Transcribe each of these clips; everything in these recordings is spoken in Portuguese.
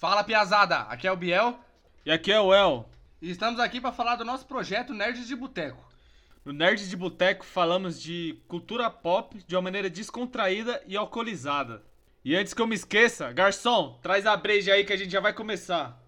Fala piazada, aqui é o Biel E aqui é o El. e estamos aqui para falar do nosso projeto Nerds de Boteco. No Nerd de Boteco falamos de cultura pop de uma maneira descontraída e alcoolizada. E antes que eu me esqueça, garçom, traz a breja aí que a gente já vai começar.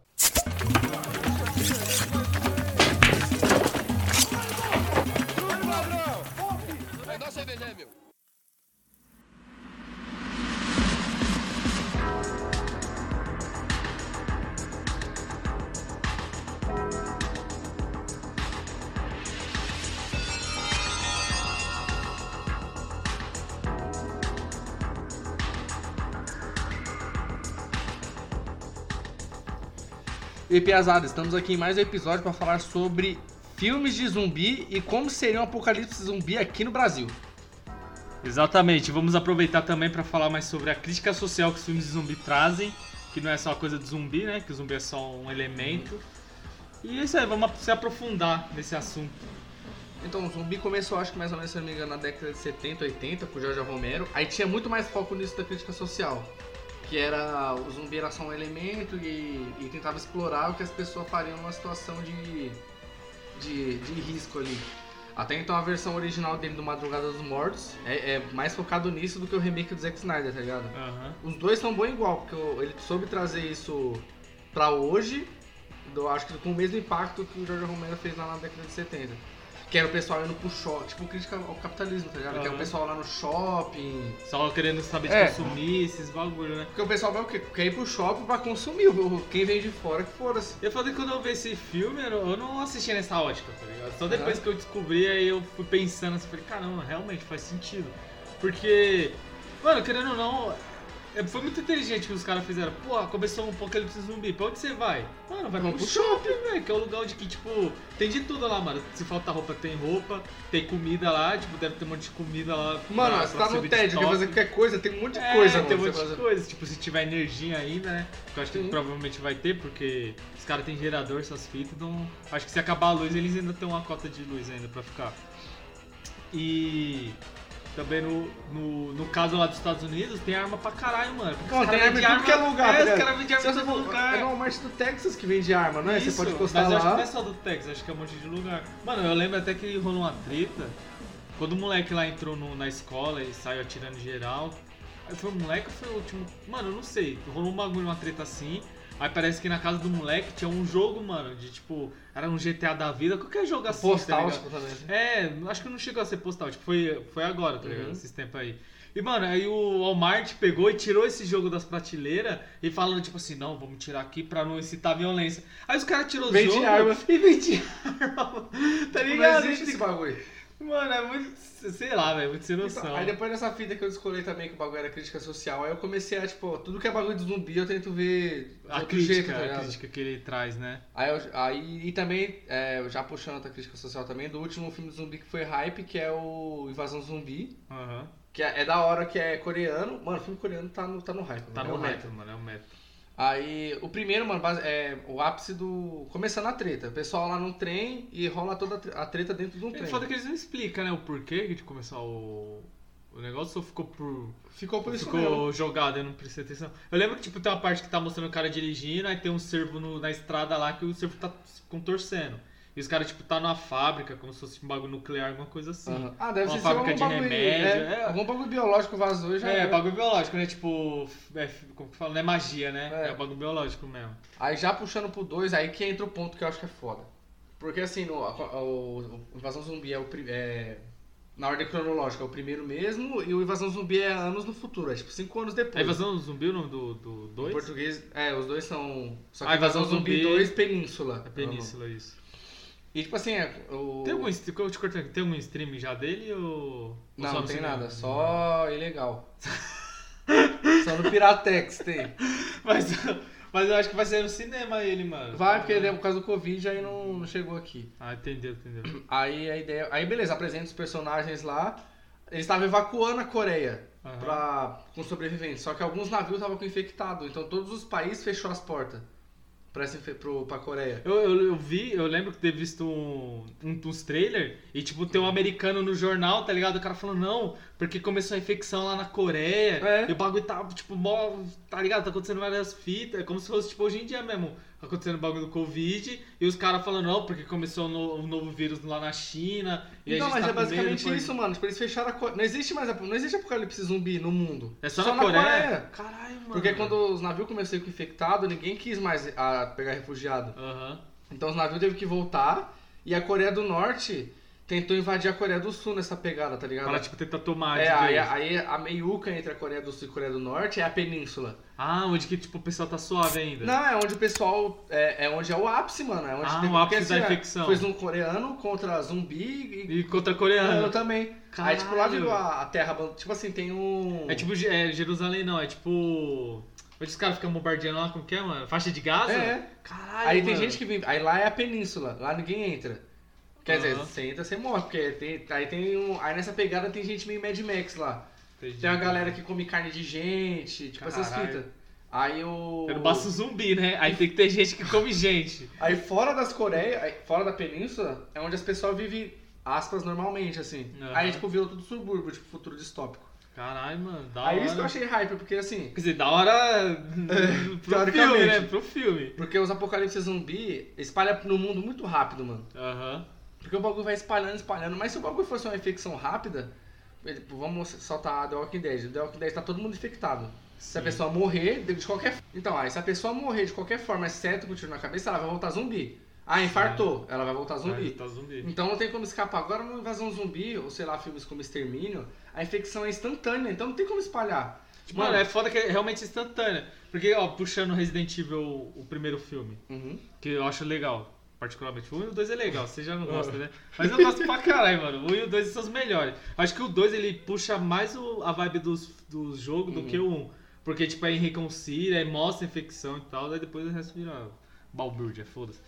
E piazada, estamos aqui em mais um episódio para falar sobre filmes de zumbi e como seria um apocalipse zumbi aqui no Brasil. Exatamente, vamos aproveitar também para falar mais sobre a crítica social que os filmes de zumbi trazem, que não é só coisa de zumbi, né? Que o zumbi é só um elemento. E é isso aí, vamos se aprofundar nesse assunto. Então, o zumbi começou, acho que mais ou menos, se não me engano, na década de 70, 80, com o Jorge Romero. Aí tinha muito mais foco nisso da crítica social. Que era o zumbi era só um elemento e, e tentava explorar o que as pessoas fariam numa situação de, de, de risco ali. Até então a versão original dele do Madrugada dos Mortos é, é mais focado nisso do que o remake do Zack Snyder, tá ligado? Aham. Os dois são bons igual, porque ele soube trazer isso pra hoje, do, acho que com o mesmo impacto que o Jorge Romero fez lá na década de 70. Que era o pessoal indo pro shopping, tipo crítica ao capitalismo, tá ligado? Que é o pessoal lá no shopping. Só querendo saber de É. consumir esses bagulho, né? Porque o pessoal vai o quê? Quer ir pro shopping pra consumir. Quem vem de fora que foda-se. Eu falei que quando eu vi esse filme, eu não- assisti nessa ótica, tá ligado? Só depois que eu descobri, aí eu fui pensando assim, falei, caramba, realmente faz sentido. Porque, mano, querendo ou não, foi muito inteligente que os caras fizeram. Pô, começou um apocalipse zumbi, pra onde você vai? Mano, vai Vamos pro pro shopping, velho, que é o lugar onde que, tipo, tem de tudo lá, mano. Se falta roupa, tem roupa, tem comida lá, tipo, deve ter um monte de comida lá. Mano, pra- você pra tá no TED, quer fazer qualquer coisa, tem um monte de É, coisa, tem um mano, monte de coisa. Tipo, se tiver energia ainda, né? Que eu acho que Sim. provavelmente vai ter, porque os caras têm gerador, essas fitas, então acho que se acabar a luz, eles ainda têm uma cota de luz ainda pra ficar. E também no, no, no caso lá dos Estados Unidos, tem arma pra caralho, mano. Porque os tem arma em tudo que é lugar, tá É, os caras vendem arma você em todo lugar. é no Walmart do Texas que vende arma, não é? Você Isso, pode encostar mas eu acho que lá. não é só do Texas, acho que é um monte de lugar. Mano, eu lembro até que rolou uma treta. Quando o moleque lá entrou no- na escola e saiu atirando geral. Aí Foi o moleque ou foi o último? Mano, eu não sei. Rolou um bagulho, uma treta assim. Aí parece que na casa do moleque tinha um jogo, mano, de tipo. Era um GTA da vida, qualquer jogo assim. tá Postal, ligado? tipo, também. assim. É, acho que não chegou a ser postal, tipo, foi, foi agora, tá ligado? Uhum. Esses tempos aí. E, mano, aí o Walmart pegou e tirou esse jogo das prateleiras e falando, tipo assim, não, vamos tirar aqui pra não incitar violência. Aí os caras tirou o Vende jogo arma. e vendiam arma. Tá Tipo, ligado? Não existe esse bagulho. Mano, é muito, sei lá, velho, muito sem noção. Então, aí depois dessa fita que eu descolei também que o bagulho era crítica social, aí eu comecei a, tipo, tudo que é bagulho de zumbi eu tento ver a outro crítica, jeito, tá a crítica que ele traz, né? Aí, eu- aí e também, é, já puxando outra crítica social também, do último filme de zumbi que foi hype, que é o Invasão Zumbi, Aham. que é, é da hora que é coreano. Mano, o filme coreano tá no, tá no hype. Tá mano, no é meta, mano, é o meta. Aí, o primeiro, mano, é o ápice do... Começando a treta. O pessoal lá no trem e rola toda a tre- a treta dentro de um É trem. foda que eles não explicam, né, o porquê de começar o, o negócio ou ficou por... Ficou por isso Ficou jogado, eu não prestei atenção. Eu lembro que tipo, tem uma parte que tá mostrando o cara dirigindo, aí tem um servo no- na estrada lá que o servo tá se contorcendo. E os caras, tipo, tá numa fábrica, como se fosse um bagulho nuclear, alguma coisa assim. Aham. Ah, deve Uma ser fábrica de bagulho, remédio, é, é. Algum bagulho biológico vazou e já É, era. bagulho biológico, né? Tipo, é, como que fala? Não é magia, né? É. É, bagulho biológico mesmo. Aí já puxando pro 2, aí que entra o ponto que eu acho que é foda. Porque assim, no, a- o, o Invasão Zumbi é o é, na ordem cronológica, é o primeiro mesmo, e o Invasão Zumbi é anos no futuro, é tipo 5 anos depois. A invasão zumbi, o nome do 2? Do Em dois? português, é, os dois são. Só que Ah, Invasão Invasão Zumbi Zumbi 2 Península. É Península, isso. E tipo assim, é, o... Tem algum, stream- eu te cortando, tem algum streaming já dele ou. Não, não tem nada, só ilegal. só no Piratex tem. Mas, mas eu acho que vai ser no cinema ele, mano. Vai, porque ele, por causa do Covid aí não, não chegou aqui. Ah, entendeu, entendeu. Aí a ideia. Aí beleza, apresenta os personagens lá. Eles estavam evacuando a Coreia Aham. pra, com sobreviventes. Só que alguns navios estavam com infectado. Então todos os países fechou as portas pra, pro, pra Coreia. Eu, eu, eu vi, eu lembro que ter visto um, um, uns trailers e, tipo, tem um americano no jornal, tá ligado? O cara falou, não, porque começou a infecção lá na Coreia. É. E o bagulho tá, tipo, mó, tá ligado? Tá acontecendo várias fitas. É como se fosse, tipo, hoje em dia mesmo. Acontecendo o bagulho do Covid. E os caras falando, não, porque começou no- um novo vírus lá na China. E a gente mas tá é com medo, basicamente pode- isso, mano. Tipo, eles fecharam a Coreia. Não existe mais não existe apocalipse zumbi no mundo. É só, na, Coreia? Caralho, mano. Porque quando os navios começaram a ficar infectados, ninguém quis mais a pegar refugiado. Aham. Então os navios teve que voltar e a Coreia do Norte tentou invadir a Coreia do Sul nessa pegada, tá ligado? Para, tipo, tentar tomar é, aí, aí a meiuca entre a Coreia do Sul e a Coreia do Norte é a península. Ah, onde que, tipo, o pessoal tá suave ainda. Não, é onde o pessoal. É, é onde é o ápice, mano. É onde Ah, tem- o ápice porque, da assim, é, infecção. Foi um coreano contra zumbi e. E contra coreano coreano. também. Aí, tipo, lá Caralho. virou a, a terra. Tipo assim, tem um. É tipo é, Jerusalém, não. É tipo... Onde os caras ficam bombardeando lá, como que é, mano? Faixa de Gaza? É. Caralho, Aí tem mano. gente que vem. Aí lá é a península, lá ninguém entra. Quer dizer, Aham. você entra, você morre, porque tem, aí tem um. Aí nessa pegada tem gente meio Mad Max lá. Entendi. Tem uma galera que come carne de gente, tipo essas Caralho. fitas. Aí o. Eu não basta zumbi, né? Aí tem que ter gente que come gente. Aí fora das Coreias, fora da península, é onde as pessoas vivem, aspas, normalmente, assim. Aham. Aí, tipo, virou tudo subúrbio, tipo, futuro distópico. Caralho, mano. Da aí hora. isso que eu achei hype, porque assim. Quer dizer, da hora pro filme, né? Pro filme. Porque os apocalipse zumbi espalha no mundo muito rápido, mano. Aham. Porque o bagulho vai espalhando, espalhando. Mas se o bagulho fosse uma infecção rápida, tipo, vamos soltar The Walking Dead. The Walking Dead tá todo mundo infectado. Se a Sim. pessoa morrer, de qualquer Então, aí se a pessoa morrer de qualquer forma, exceto com o tiro na cabeça, ela vai voltar zumbi. Ah, infartou, ela vai voltar zumbi. Aí tá zumbi. Então não tem como escapar. Agora no Invasão Zumbi, ou sei lá, filmes como Extermínio, a infecção é instantânea, então não tem como espalhar. Mano, é foda que é realmente instantânea. Porque, ó, puxando Resident Evil, o primeiro filme, Uhum. que eu acho legal. Particularmente. O 1 e o 2 é legal, você já não gosta, né? Mas eu gosto pra caralho, mano. O 1 e o 2 são os melhores. Acho que o 2 ele puxa mais o- a vibe dos, jogos do Uhum. que o 1. Porque, tipo, aí reconcilia, aí mostra a infecção e tal, daí depois o resto vira balbúrdia, foda-se.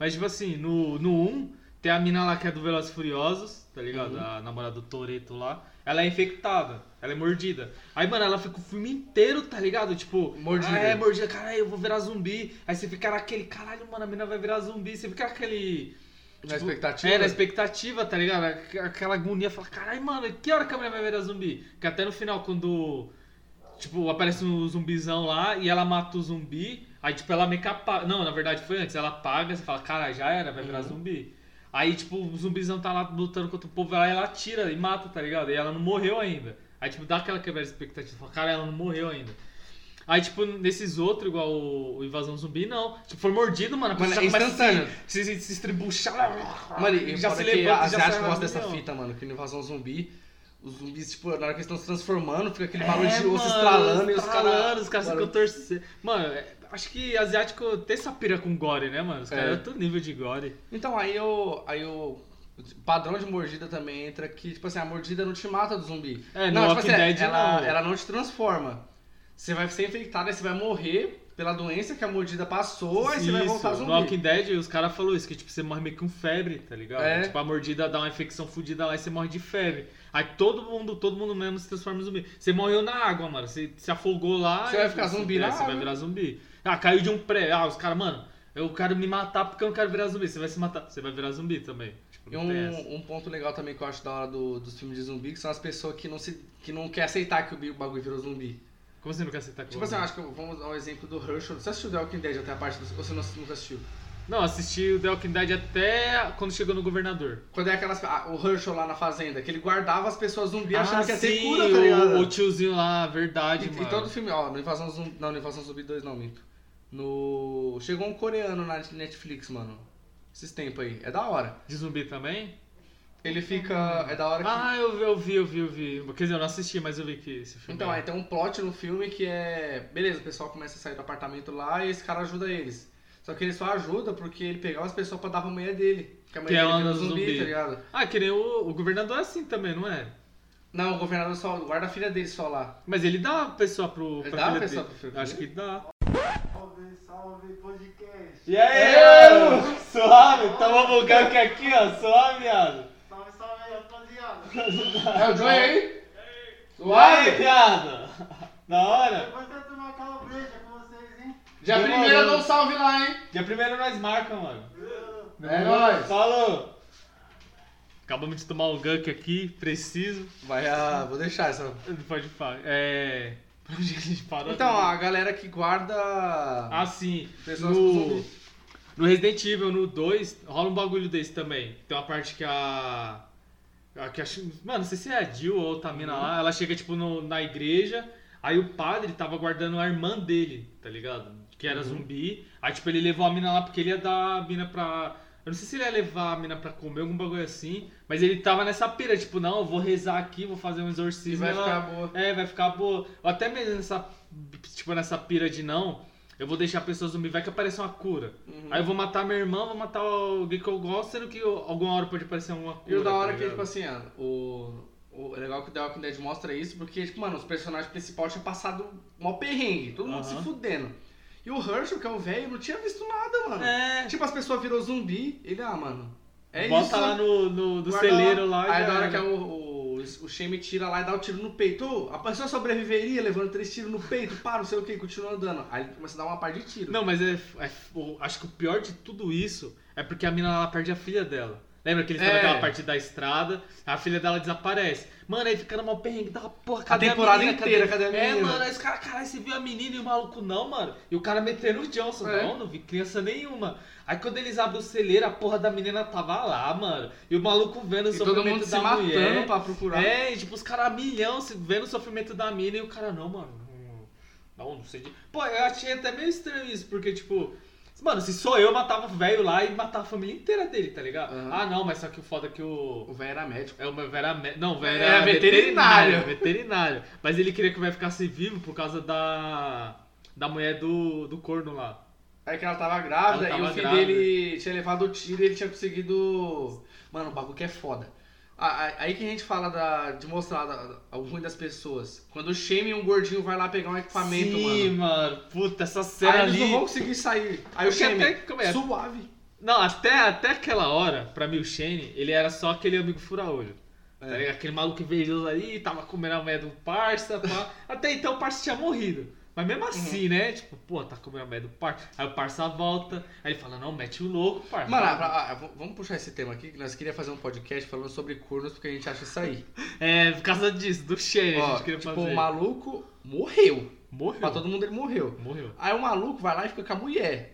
Mas, tipo assim, no, no 1, tem a mina lá que é do Velozes Furiosos, tá ligado? Uhum. A namorada do Toreto lá. Ela é infectada, ela é mordida. Aí, mano, ela fica o filme inteiro, tá ligado? Tipo, Mordida. Ah, é, mordida, caralho, eu vou virar zumbi. Aí você fica naquele, caralho, mano, a mina vai virar zumbi. Você fica naquele. Na expectativa? É, na expectativa, tá ligado? Aqu- Aquela agonia, fala, caralho, mano, que hora que a mulher vai virar zumbi? Que até no final, quando, tipo, aparece um zumbizão lá e ela mata o zumbi, aí, tipo, ela meio que apaga. Não, na verdade foi antes, ela apaga, você fala, caralho, já era, vai virar Uhum. zumbi. Aí, tipo, o zumbizão tá lá lutando contra o povo, aí ela atira e mata, tá ligado? E ela não morreu ainda. Aí, tipo, dá aquela quebra de expectativa, fala, cara, ela não morreu ainda. Aí, tipo, nesses outros, igual o, o Invasão Zumbi, não. Tipo, foi mordido, mano. A Mano, é instantâneo. se, se, se estribuchar. Mano, e já se que levanta, a e já sai asiática na gosta dessa fita, mano, que no Invasão Zumbi, os zumbis, tipo, na hora que eles estão se transformando, fica aquele barulho É, de osso estralando e os caras... os caras ficam torcendo. Mano, é- acho que asiático tem essa pira com gore, né, mano? Os É. caras é outro nível de gore. Então, aí o, aí o padrão de mordida também entra que, tipo assim, a mordida não te mata do zumbi. É, não, tipo Walking assim, Dead ela, não. ela não te transforma. Você vai ser infectado, aí você vai morrer pela doença que a mordida passou, aí você vai Isso, voltar zumbi. No Walking Dead, os caras falaram isso, que tipo, você morre meio com febre, tá ligado? É. Tipo, a mordida dá uma infecção fodida lá e você morre de febre. Aí todo mundo, todo mundo mesmo se transforma em zumbi. Você morreu na água, mano. Você se afogou lá. Você e- vai ficar zumbi é, na Você vai virar zumbi. Ah, caiu de um prédio. Ah, os caras, mano, eu quero me matar porque eu não quero virar zumbi. Você vai se matar. Você vai virar zumbi também. Tipo, E um, um ponto legal também que eu acho da hora do- dos filmes de zumbi, que são as pessoas que não, se, que não quer aceitar que o bagulho virou zumbi. Como você não quer aceitar que Tipo assim, eu acho que vamos dar um exemplo do Herschel. Você assistiu The Walking Dead até a parte do... Ou você não, nunca assistiu? Não, assisti o The Walking Dead até quando chegou no governador. Quando é aquelas... ah, o Herschel lá na fazenda, que ele guardava as pessoas zumbi achando que ia ter Ah, cura, tá ligado? o, o tiozinho lá, verdade, E, mano. e todo filme, ó, no Invasão Zumbi. Não, no Invasão Zumbi 2 não, minto. No. Chegou um coreano na Netflix, mano. Esses tempos aí. É da hora. De zumbi também? Ele fica. É da hora que. Ah, eu, eu vi, eu vi, eu vi. Quer dizer, eu não assisti, mas eu vi que esse filme. então, é. aí tem um plot no filme que é. Beleza, o pessoal começa a sair do apartamento lá e esse cara ajuda eles. Só que ele só ajuda porque ele pegava as pessoas pra dar pra mulher dele. Que a mulher Que é dele uma virou zumbi. zumbi, tá ligado? Ah, que nem o, o governador é assim também, não é? Não, o governador só guarda a filha dele só lá. Mas ele dá a pessoa pro. Ele dá a pessoa dele. pro filho Acho que dá. Salve, podcast. E aí, suave? Tamo bugando que aqui, ó, suave, viado. Salve, salve aí, rapaziada. É o Joey aí? Suave, viado. Da hora. Depois eu tomar com vocês, hein? Dia Demorou. primeiro eu dou um salve lá, hein? Dia primeiro nós marca, mano. É nóis. Falou. Acabamos de tomar um gank aqui, preciso. Vai a. Vou deixar essa. Pode falar. É. Pra onde a gente parou? Então, a galera que guarda. Ah, sim. Pessoas. No, no Resident Evil, no 2, rola um bagulho desse também. Tem uma parte que a. a que acho, mano, não sei se é a Jill ou outra mina lá. Ela chega, tipo, no- na igreja. Aí o padre tava guardando a irmã dele, tá ligado? Que era zumbi. Aí, tipo, ele levou a mina lá porque ele ia dar a mina pra. Eu não sei se ele ia levar a mina pra comer, algum bagulho assim. Mas ele tava nessa pira, tipo, não, eu vou rezar aqui, vou fazer um E exorcismo. vai ela- ficar boa. é, vai ficar boa. Ou até mesmo nessa, tipo, nessa pira de não, eu vou deixar a pessoa zumbi, vai que aparecer uma cura. Uhum. Aí eu vou matar minha irmã, vou matar alguém que eu gosto, sendo que eu- alguma hora pode aparecer alguma E cura. o da hora tá que, tipo assim, ó, o, o é legal que o The Walking Dead mostra isso, porque, tipo, mano, os personagens principais tinham passado mó perrengue, todo mundo Aham. se fudendo. E o Herschel, que é o velho, não tinha visto nada, mano. É, Tipo, as pessoas virou zumbi, ele, ah, mano, é bota isso. lá no, no do guarda celeiro lá. Aí já na hora que é o, o, o Shame tira lá e dá o tiro no peito, a pessoa sobreviveria levando três tiros no peito, pá, não sei o que, continua andando. Aí ele começa a dar uma par de tiro. Não, mas é, é- acho que o pior de tudo isso é porque a mina perde a filha dela. Lembra que eles estão É. naquela parte da estrada, a filha dela desaparece. Mano, aí fica numa perrengue, dá porra, A cadê temporada menina? inteira, cadê a É, menina? mano, aí os caras, caralho, você viu a menina e o maluco não, mano. E o cara metendo o Johnson, É. não, não vi criança nenhuma. Aí quando eles abrem o celeiro, a porra da menina tava lá, mano. E o maluco vendo o E todo sofrimento mundo se da matando mulher. pra procurar. É, e tipo, os caras a milhão vendo o sofrimento da mina e o cara, não, mano. Não, não sei. de- Pô, eu achei até meio estranho isso, porque, tipo. Mano, se sou eu, eu matava o velho lá e matava a família inteira dele, tá ligado? Aham. Ah, não, mas só que o foda é que o. O velho era médico. É o velho era. Não, o velho É, era veterinário. veterinário. Veterinário. Mas ele queria que o velho ficasse vivo por causa da. Da mulher do, do corno lá. Aí que ela tava grávida Ela e o tava filho grávida. dele tinha levado o tiro e ele tinha conseguido. Mano, o bagulho que é foda. Aí que a gente fala da- de mostrar da- o ruim das pessoas. Quando o Shame e um gordinho vai lá pegar um equipamento, Sim, mano. mano. Puta, essa cena Aí eles ali. não vão conseguir sair. Aí o Shame, até- é? suave. Não, até, até aquela hora, pra mim, o Shane, ele era só aquele amigo fura-olho. É. Tá ligado? Aquele maluco invejoso ali, tava comendo a mulher do parça, pá. Até então o parça tinha morrido. Mas mesmo assim, né? Tipo, pô, tá comendo a mulher do parça. Aí o parça volta, aí ele fala, não, mete o louco, parça. Mano, ah, ah, vamos puxar esse tema aqui, que nós queríamos fazer um podcast falando sobre cornos, porque a gente acha isso aí. É, por causa disso, do a Ó, gente queria tipo, fazer. o maluco morreu. Morreu. Pra todo mundo ele morreu. Morreu. Aí o maluco vai lá e fica com a mulher.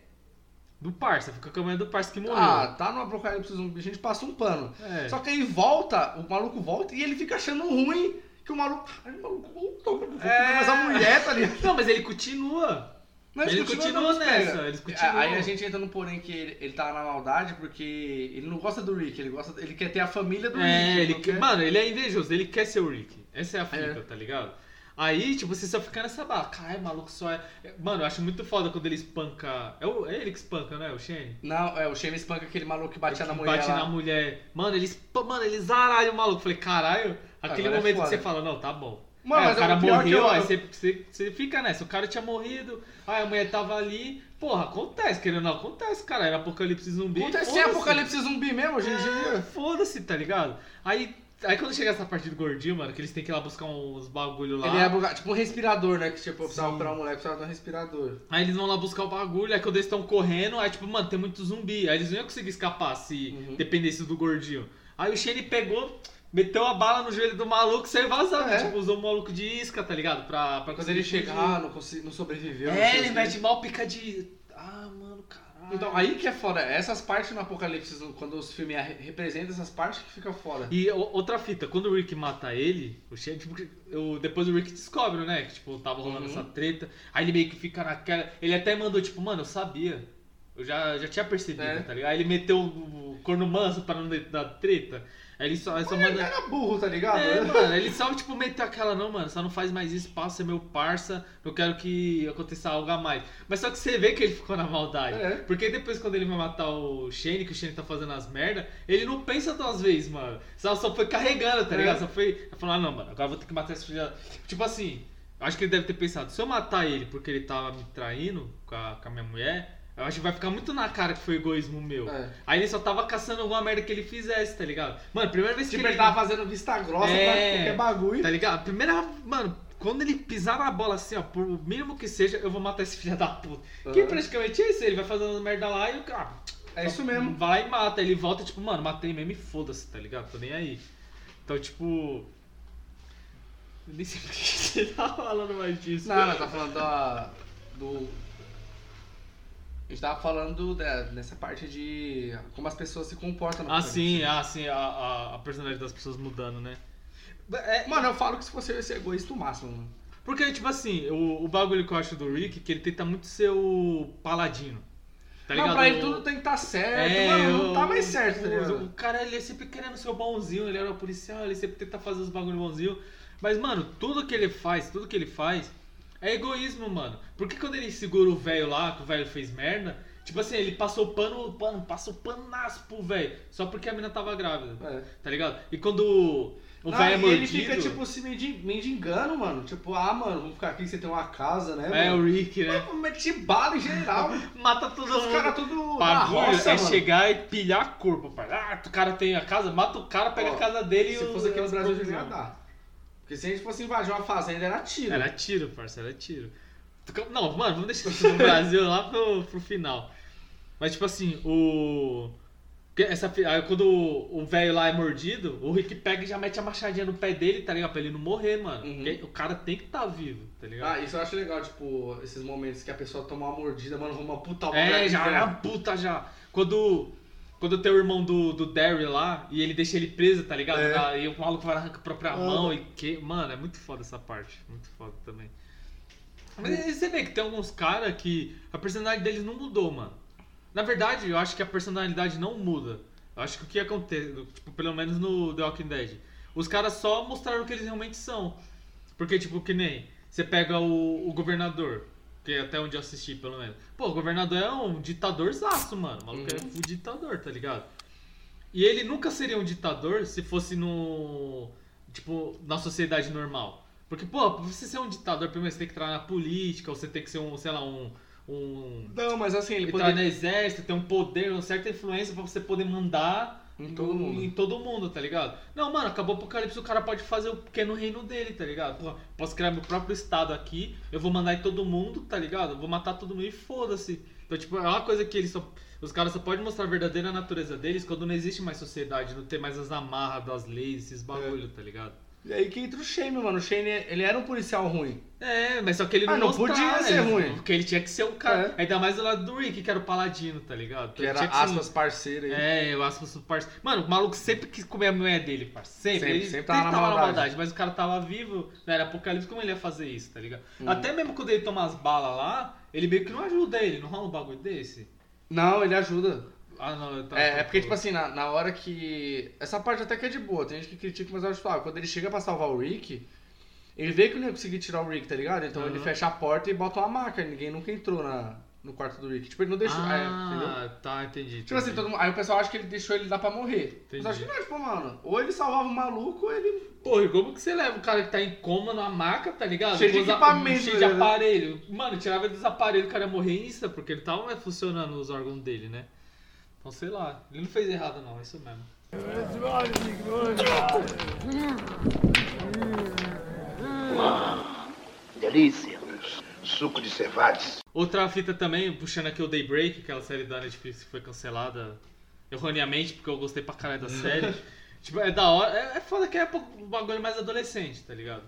Do parça, fica com a mulher do parça que morreu. Ah, tá no apocalipse zumbi, a gente passa um pano. é. Só que aí volta, o maluco volta e ele fica achando ruim que o maluco. Ai, o maluco voltou, vou É. mais a mulher, tá ligado? Não, mas ele continua. Mas Ele continua continua dando nessa, eles continuam. Aí a gente entra no porém que ele, ele tá na maldade porque ele não gosta do Rick, ele gosta. Ele quer ter a família do É, Rick. ele quer... Mano, ele é invejoso, ele quer ser o Rick. Essa é a fita, É. tá ligado? Aí, tipo, você só fica nessa barra. Caralho, maluco só é. Mano, eu acho muito foda quando ele espanca. É, o- é ele que espanca, não é? O Shane? Não, é, o Shane espanca aquele maluco que batia na Que mulher. Bate lá. na mulher. Mano, ele, espa- mano, ele zaralha o maluco. Falei, caralho, aquele Agora é momento que foda. você fala, não, tá bom. Mano, É, mas o cara que morreu, eu- aí você, você, você fica nessa. O cara tinha morrido, aí a mulher tava ali. Porra, acontece, querendo ou não, acontece, cara. Era apocalipse zumbi. Acontece foda-se. apocalipse zumbi mesmo hoje em É, dia. Foda-se, tá ligado? Aí, aí quando chega essa parte do gordinho, mano, que eles têm que ir lá buscar uns bagulho lá. Ele é tipo um respirador, né? Que tipo, precisava operar um moleque, precisava de um respirador. Aí eles vão lá buscar o bagulho, aí quando eles estão correndo, aí tipo, mano, tem muito zumbi. Aí eles não iam conseguir escapar se Uhum. dependesse do gordinho. Aí o Shane pegou, meteu a bala no joelho do maluco e saiu vazando. É. Tipo, usou o maluco de isca, tá ligado? Pra, pra Quando ele chega, fugir. ah, não, consegui, não sobreviveu. não É, sei ele mete mal pica de. Ah, mano, caralho. Então, aí que é foda. Essas partes no Apocalipse, quando os filmes re- representam essas partes, que fica foda. E outra fita, quando o Rick mata ele, o Shane, tipo, o- depois o Rick descobre, né? Que tipo, tava rolando Uhum. essa treta. Aí ele meio que fica naquela. Ele até mandou, tipo, mano, eu sabia. Eu já, já tinha percebido, É. tá ligado? Aí ele meteu o, o corno manso pra não dar treta. Aí ele só, aí só Ele manda. era burro, tá ligado? É, mano, ele só, tipo, meteu aquela, não, mano, só não faz mais isso, passa, é meu parça, eu quero que aconteça algo a mais. Mas só que você vê que ele ficou na maldade. É. Porque depois, quando ele vai matar o Shane, que o Shane tá fazendo as merda, ele não pensa duas vezes, mano. Só, só foi carregando, tá É. ligado? Só foi. Falou, ah, não, mano, agora eu vou ter que matar esse filho. da-" Tipo assim, eu acho que ele deve ter pensado, se eu matar ele porque ele tava me traindo com a, com a minha mulher. Eu acho que vai ficar muito na cara que foi egoísmo meu. É. Aí ele só tava caçando alguma merda que ele fizesse, tá ligado? Mano, primeira vez que Tipo, ele tava fazendo vista grossa É. pra qualquer bagulho. Tá ligado? Primeira. Mano, quando ele pisar na bola assim, ó, por mínimo que seja, eu vou matar esse filho da puta. Que praticamente é isso, ele vai fazendo merda lá e o cara. É isso mesmo. Vai e mata. Ele volta, tipo, mano, matei mesmo e foda-se, tá ligado? Tô nem aí. Então, tipo. Eu nem sei por que você tá falando mais disso. Não, nós tá falando da. do. A gente tava falando dessa parte de como as pessoas se comportam Ah, sim, ah, sim, a, a, a personalidade das pessoas mudando, né? É, Mano, eu falo que se você ser egoísta o máximo, mano. Porque, tipo assim, o, o bagulho que eu acho do Rick, que ele tenta muito ser o paladino. Tá ligado? não, pra ele tudo tem que estar certo. É, mano, não tá mais certo, tá o, ligado? o cara, ele é sempre querendo ser o bonzinho, ele era o policial, ele sempre tenta fazer os bagulho bonzinho. Mas, mano, tudo que ele faz, tudo que ele faz é egoísmo, mano. Porque quando ele segura o velho lá, que o velho fez merda, tipo assim, ele passou o pano, pano, passou panaço pro velho, só porque a mina tava grávida, É. tá ligado? E quando o velho é mordido... ele fica, tipo, se mendi- mendigando, mano. Tipo, ah, mano, vamos ficar aqui, você tem uma casa, né? É, mano? o Rick, né? Mano, Mete bala em geral. Mata todo Os mundo. caras tudo Bagulho é mano. chegar e pilhar a corpo, pai. Ah, o cara tem a casa, mata o cara, pega Ó, a casa dele e Se o- fosse aqui no as Brasil, já ia dar. Porque se a gente fosse invadir uma fazenda, era tiro. Era tiro, parça, era tiro. Não, mano, vamos deixar isso no Brasil lá pro, pro final. Mas, tipo assim, o. Essa, quando o velho lá é mordido, o Rick pega e já mete a machadinha no pé dele, tá ligado? Pra ele não morrer, mano. Uhum. O cara tem que estar tá vivo, tá ligado? Ah, isso eu acho legal, tipo, esses momentos que a pessoa toma uma mordida, mano, uma puta É, já é uma puta já. Quando. Quando tem o irmão do, do Derry lá e ele deixa ele preso, tá ligado? É. E o maluco vai arrancar a própria mão e que. Mano, é muito foda essa parte. Muito foda também. Mas você vê que tem alguns caras que a personalidade deles não mudou, mano. Na verdade, eu acho que a personalidade não muda. Eu acho que o que acontece, tipo, pelo menos no The Walking Dead, os caras só mostraram o que eles realmente são. Porque, tipo, que nem você pega o, o governador, que é até onde eu assisti, pelo menos. Pô, o governador é um ditadorzaço, mano. O maluco é um ditador, tá ligado? E ele nunca seria um ditador se fosse no. Tipo, na sociedade normal. Porque, pô, pra você ser um ditador, primeiro você tem que entrar na política, ou você tem que ser um, sei lá, um. um Não, mas assim, ele entrar poderia... no exército, ter um poder, uma certa influência pra você poder mandar Em todo mundo. em todo mundo, tá ligado? Não, mano, acabou o apocalipse, o cara pode fazer o pequeno reino dele, tá ligado? Porra, posso criar meu próprio estado aqui, eu vou mandar em todo mundo, tá ligado? Eu vou matar todo mundo e foda-se. Então, tipo, é uma coisa que eles só. Os caras só podem mostrar a verdadeira natureza deles quando não existe mais sociedade, não tem mais as amarras das leis, esses bagulho, tá ligado? E aí que entra o Shane, mano. O Shane, ele era um policial ruim. É, mas só que ele não, Ah, não mostrava, podia ser ele- ruim. Porque ele tinha que ser um cara. É. Ainda mais do lado do Rick, que era o paladino, tá ligado? Que Ele era ser- aspas parceiro aí. É, eu aspas parceiro. Mano, o maluco sempre quis comer a mulher dele, parceiro. Sempre. Sempre, ele sempre tava na maldade. Mas o cara tava vivo, não era apocalipse, como ele ia fazer isso, tá ligado? Uhum. Até mesmo quando ele toma as balas lá, ele meio que não ajuda ele, não rola um bagulho desse? Não, ele ajuda. Ah, não, eu tava- É, é porque, tipo assim, na, na hora que. Essa parte até que é de boa, tem gente que critica, mas eu acho suave. Quando ele chega pra salvar o Rick, ele vê que não ia conseguir tirar o Rick, tá ligado? Então ele Uhum. fecha a porta e bota uma maca. Ninguém nunca entrou na, no quarto do Rick. Tipo, ele não deixou. é? Ah, tá, entendi. Tipo assim, entendi. todo mundo- aí o pessoal acha que ele deixou ele lá pra morrer. Mas Entendi. eu acho que não, tipo, mano, ou ele salvava o maluco, ou ele. Porra, e como que você leva um cara que tá em coma numa maca, tá ligado? Cheio de equipamento, Cheio de né? aparelho. Mano, tirava ele dos aparelhos, o cara ia morrer insta, porque ele tava funcionando os órgãos dele, né? Então, sei lá. Ele não fez errado, não, é isso mesmo. Delícia. Suco de cevades. Outra fita também, puxando aqui o Daybreak, aquela série da Netflix que foi cancelada erroneamente, porque eu gostei pra caralho da série. tipo, é da hora. É, é foda que é um bagulho mais adolescente, tá ligado?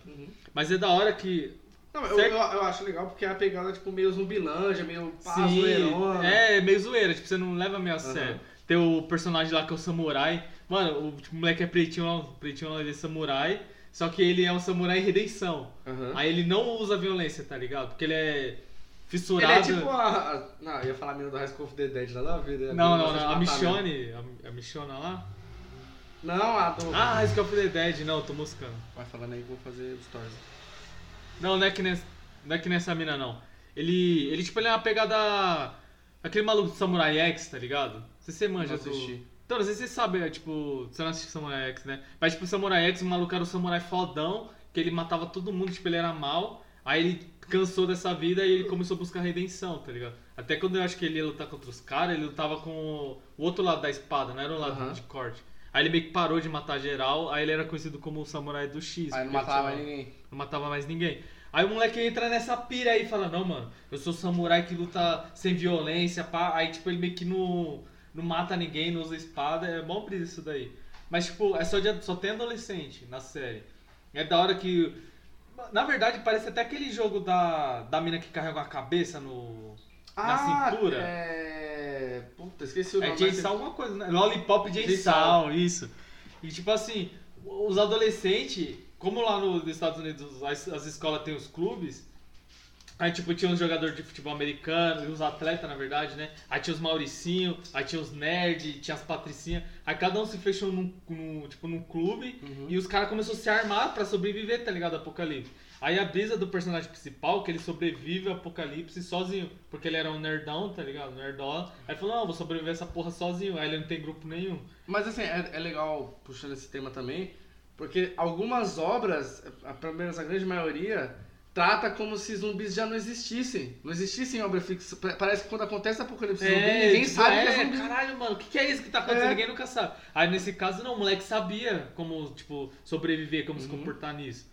Mas é da hora que. Não, eu, eu, eu acho legal porque é a pegada, tipo, meio zumbilândia, meio pá, Sim, zoeirona. é meio zoeira, tipo, você não leva meio a sério. Tem o personagem lá que é o samurai. Mano, o tipo, moleque é pretinho lá, pretinho lá ele é samurai. Só que ele é um samurai em redenção. Aham. Aí ele não usa violência, tá ligado? Porque ele é Ele fissurado. é tipo a. a- Não, eu ia falar a menina do High School of the Dead, nada a ver. né? Não, não, não. A. Michonne, a, a Michona lá. Não, a do. Ah, High School of the Dead, não, eu tô moscando. Vai falando aí que eu vou fazer stories. Não, não é que nessa, não é que nessa mina, não. Ele, ele tipo, ele é uma pegada... Aquele maluco do Samurai X, tá ligado? Não sei se você manja Não do... Então, não sei se você sabe, é, tipo... Você não assistiu Samurai X, né? Mas, tipo, o Samurai X, o maluco era o samurai fodão, que ele matava todo mundo, tipo, ele era mal. Aí ele cansou dessa vida e ele começou a buscar redenção, tá ligado? Até quando eu acho que ele ia lutar contra os caras, ele lutava com o, outro lado da espada, não era o lado Aham. de corte. Aí ele meio que parou de matar geral, aí ele era conhecido como o samurai do X. Aí não ele matava ninguém. Não matava mais ninguém. Aí o moleque entra nessa pira aí e fala, não, mano, eu sou samurai que luta sem violência, pá. Aí, tipo, ele meio que no. não mata ninguém, não usa espada, é bom brisa isso daí. Mas, tipo, é só, de, só tem adolescente na série. É da hora que. Na verdade, parece até aquele jogo da, da mina que carrega uma cabeça no. na cintura. É. Puta, esqueci o É nome. Jay mas- Sal alguma coisa, né? Lollipop Jay Jay Sal, isso. E tipo assim, os adolescentes, como lá nos Estados Unidos as, as escolas têm os clubes, aí tipo tinha uns jogadores de futebol americano, e uns atletas na verdade, né? Aí tinha os Mauricinho, aí tinha os nerd, tinha as patricinhas, aí cada um se fechou num, num- tipo, num clube Uhum. e os caras começaram a se armar pra sobreviver, tá ligado? Apocalipse. Aí a brisa do personagem principal, que ele sobrevive ao apocalipse sozinho. Porque ele era um nerdão, tá ligado? Nerdola. Aí ele falou, não, vou sobreviver essa porra sozinho. Aí ele não tem grupo nenhum. Mas assim, é, é legal puxando esse tema também, porque algumas obras, a, pelo menos a grande maioria, trata como se zumbis já não existissem. Não existissem obra fixa. Pa- Parece que quando acontece apocalipse zumbi, ninguém tipo, sabe é, que é zumbi. caralho, mano, o que, que é isso que tá acontecendo? É. Ninguém nunca sabe. Aí nesse caso, não, o moleque sabia como, tipo, sobreviver, como se Uhum. comportar nisso.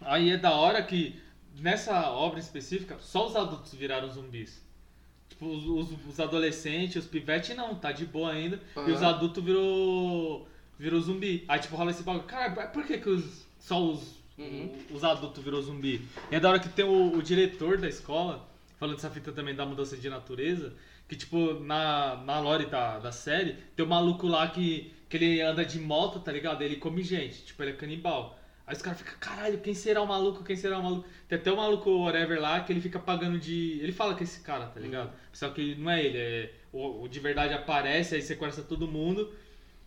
Aí é da hora que, nessa obra específica, só os adultos viraram zumbis. Tipo, os, os- os adolescentes, os pivetes não, tá de boa ainda. E os adultos virou, virou zumbi. Aí tipo, rola esse bagulho, cara, por que, que os, só os, Uhum. os adultos virou zumbi? E é da hora que tem o, o diretor da escola, falando dessa fita também da mudança de natureza, que tipo, na, na lore da, da série, tem um maluco lá que, que ele anda de moto, tá ligado? Ele come gente, tipo, ele é canibal. Aí os caras ficam, caralho, quem será o maluco? Quem será o maluco? Tem até o maluco whatever lá que ele fica pagando de. Ele fala que é esse cara, tá ligado? Só que não é ele, é. O, o de verdade aparece, aí sequestra todo mundo.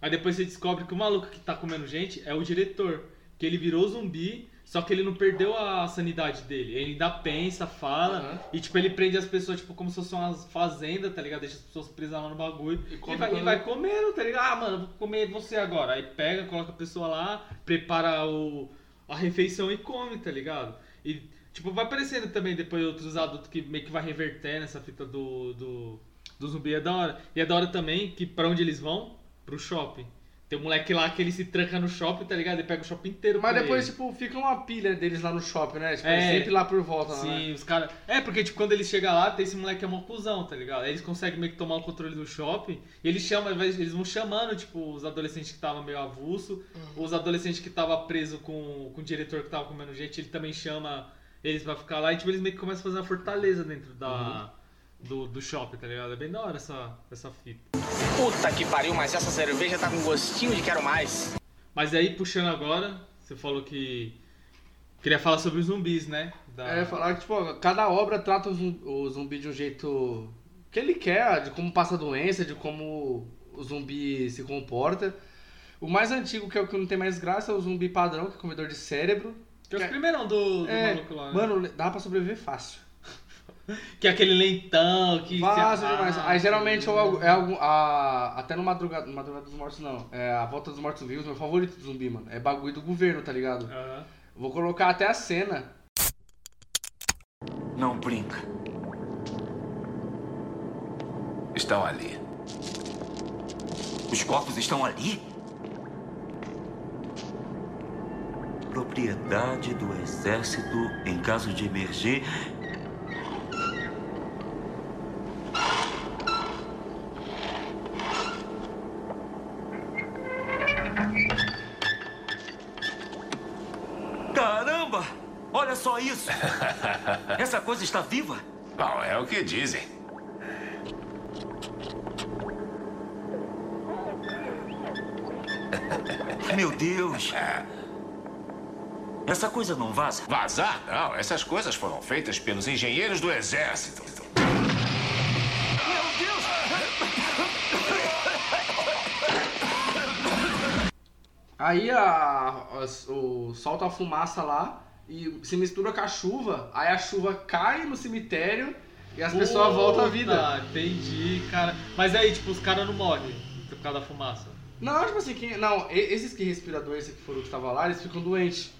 Aí depois você descobre que o maluco que tá comendo gente é o diretor. Que ele virou zumbi, só que ele não perdeu a sanidade dele. Ele ainda pensa, fala, Aham. e tipo, ele prende as pessoas, tipo, como se fosse uma fazenda, tá ligado? Deixa as pessoas presas lá no bagulho. E E, vai, e vai comendo, tá ligado? Ah, mano, vou comer você agora. Aí pega, coloca a pessoa lá, prepara o, a refeição e come, tá ligado? E, tipo, vai aparecendo também depois outros adultos que meio que vai reverter nessa fita do, do, do zumbi. É da hora. E é da hora também que pra onde eles vão? Pro shopping. Tem um moleque lá que ele se tranca no shopping, tá ligado? Ele pega o shopping inteiro Mas depois, ele. tipo, fica uma pilha deles lá no shopping, né? Tipo, É. sempre lá por volta, Sim, né? os caras. É, porque, tipo, quando eles chegam lá, tem esse moleque que é mó cuzão, tá ligado? Aí eles conseguem meio que tomar o controle do shopping. E eles chamam, eles vão chamando, tipo, os adolescentes que estavam meio avulso, os adolescentes que estavam presos com, com o diretor que tava comendo gente, ele também chama eles pra ficar lá e, tipo, eles meio que começam a fazer uma fortaleza dentro da. Do, do shopping, tá ligado? É bem da hora essa, essa fita. Puta que pariu, mas essa cerveja tá com gostinho de quero mais. Mas aí, puxando agora, você falou que. Queria falar sobre os zumbis, né? Da- É, falar que, tipo, cada obra trata o zum- o zumbi de um jeito que ele quer, de como passa a doença, de como o zumbi se comporta. O mais antigo, que é o que não tem mais graça, é o zumbi padrão, que é comedor de cérebro. Que é os primeirão do, do É, maluco lá. né? mano, dá pra sobreviver fácil. Que é aquele lentão que. Fácil Ah, demais. Aí geralmente é, algo- é algo. a- até no Madrugada, no Madrugada dos Mortos, não. É a Volta dos Mortos Vivos, meu favorito do zumbi, mano. É bagulho do governo, tá ligado? Aham. Vou colocar até a cena. Não brinca. Estão ali. Os corpos estão ali? Propriedade do exército em caso de emergir. Coisa está viva? Bom, é o que dizem. Meu Deus! Essa coisa não vaza? Vazar? Não, essas coisas foram feitas pelos engenheiros do exército. Aí a, as- o, solta a fumaça lá e se mistura com a chuva. Aí a chuva cai no cemitério e as pessoas voltam à vida. Puta, Entendi, cara. Mas aí, tipo, os caras não morrem por causa da fumaça. Não, tipo assim, quem, não, esses que respiram a doença que foram que estavam lá, eles ficam doentes.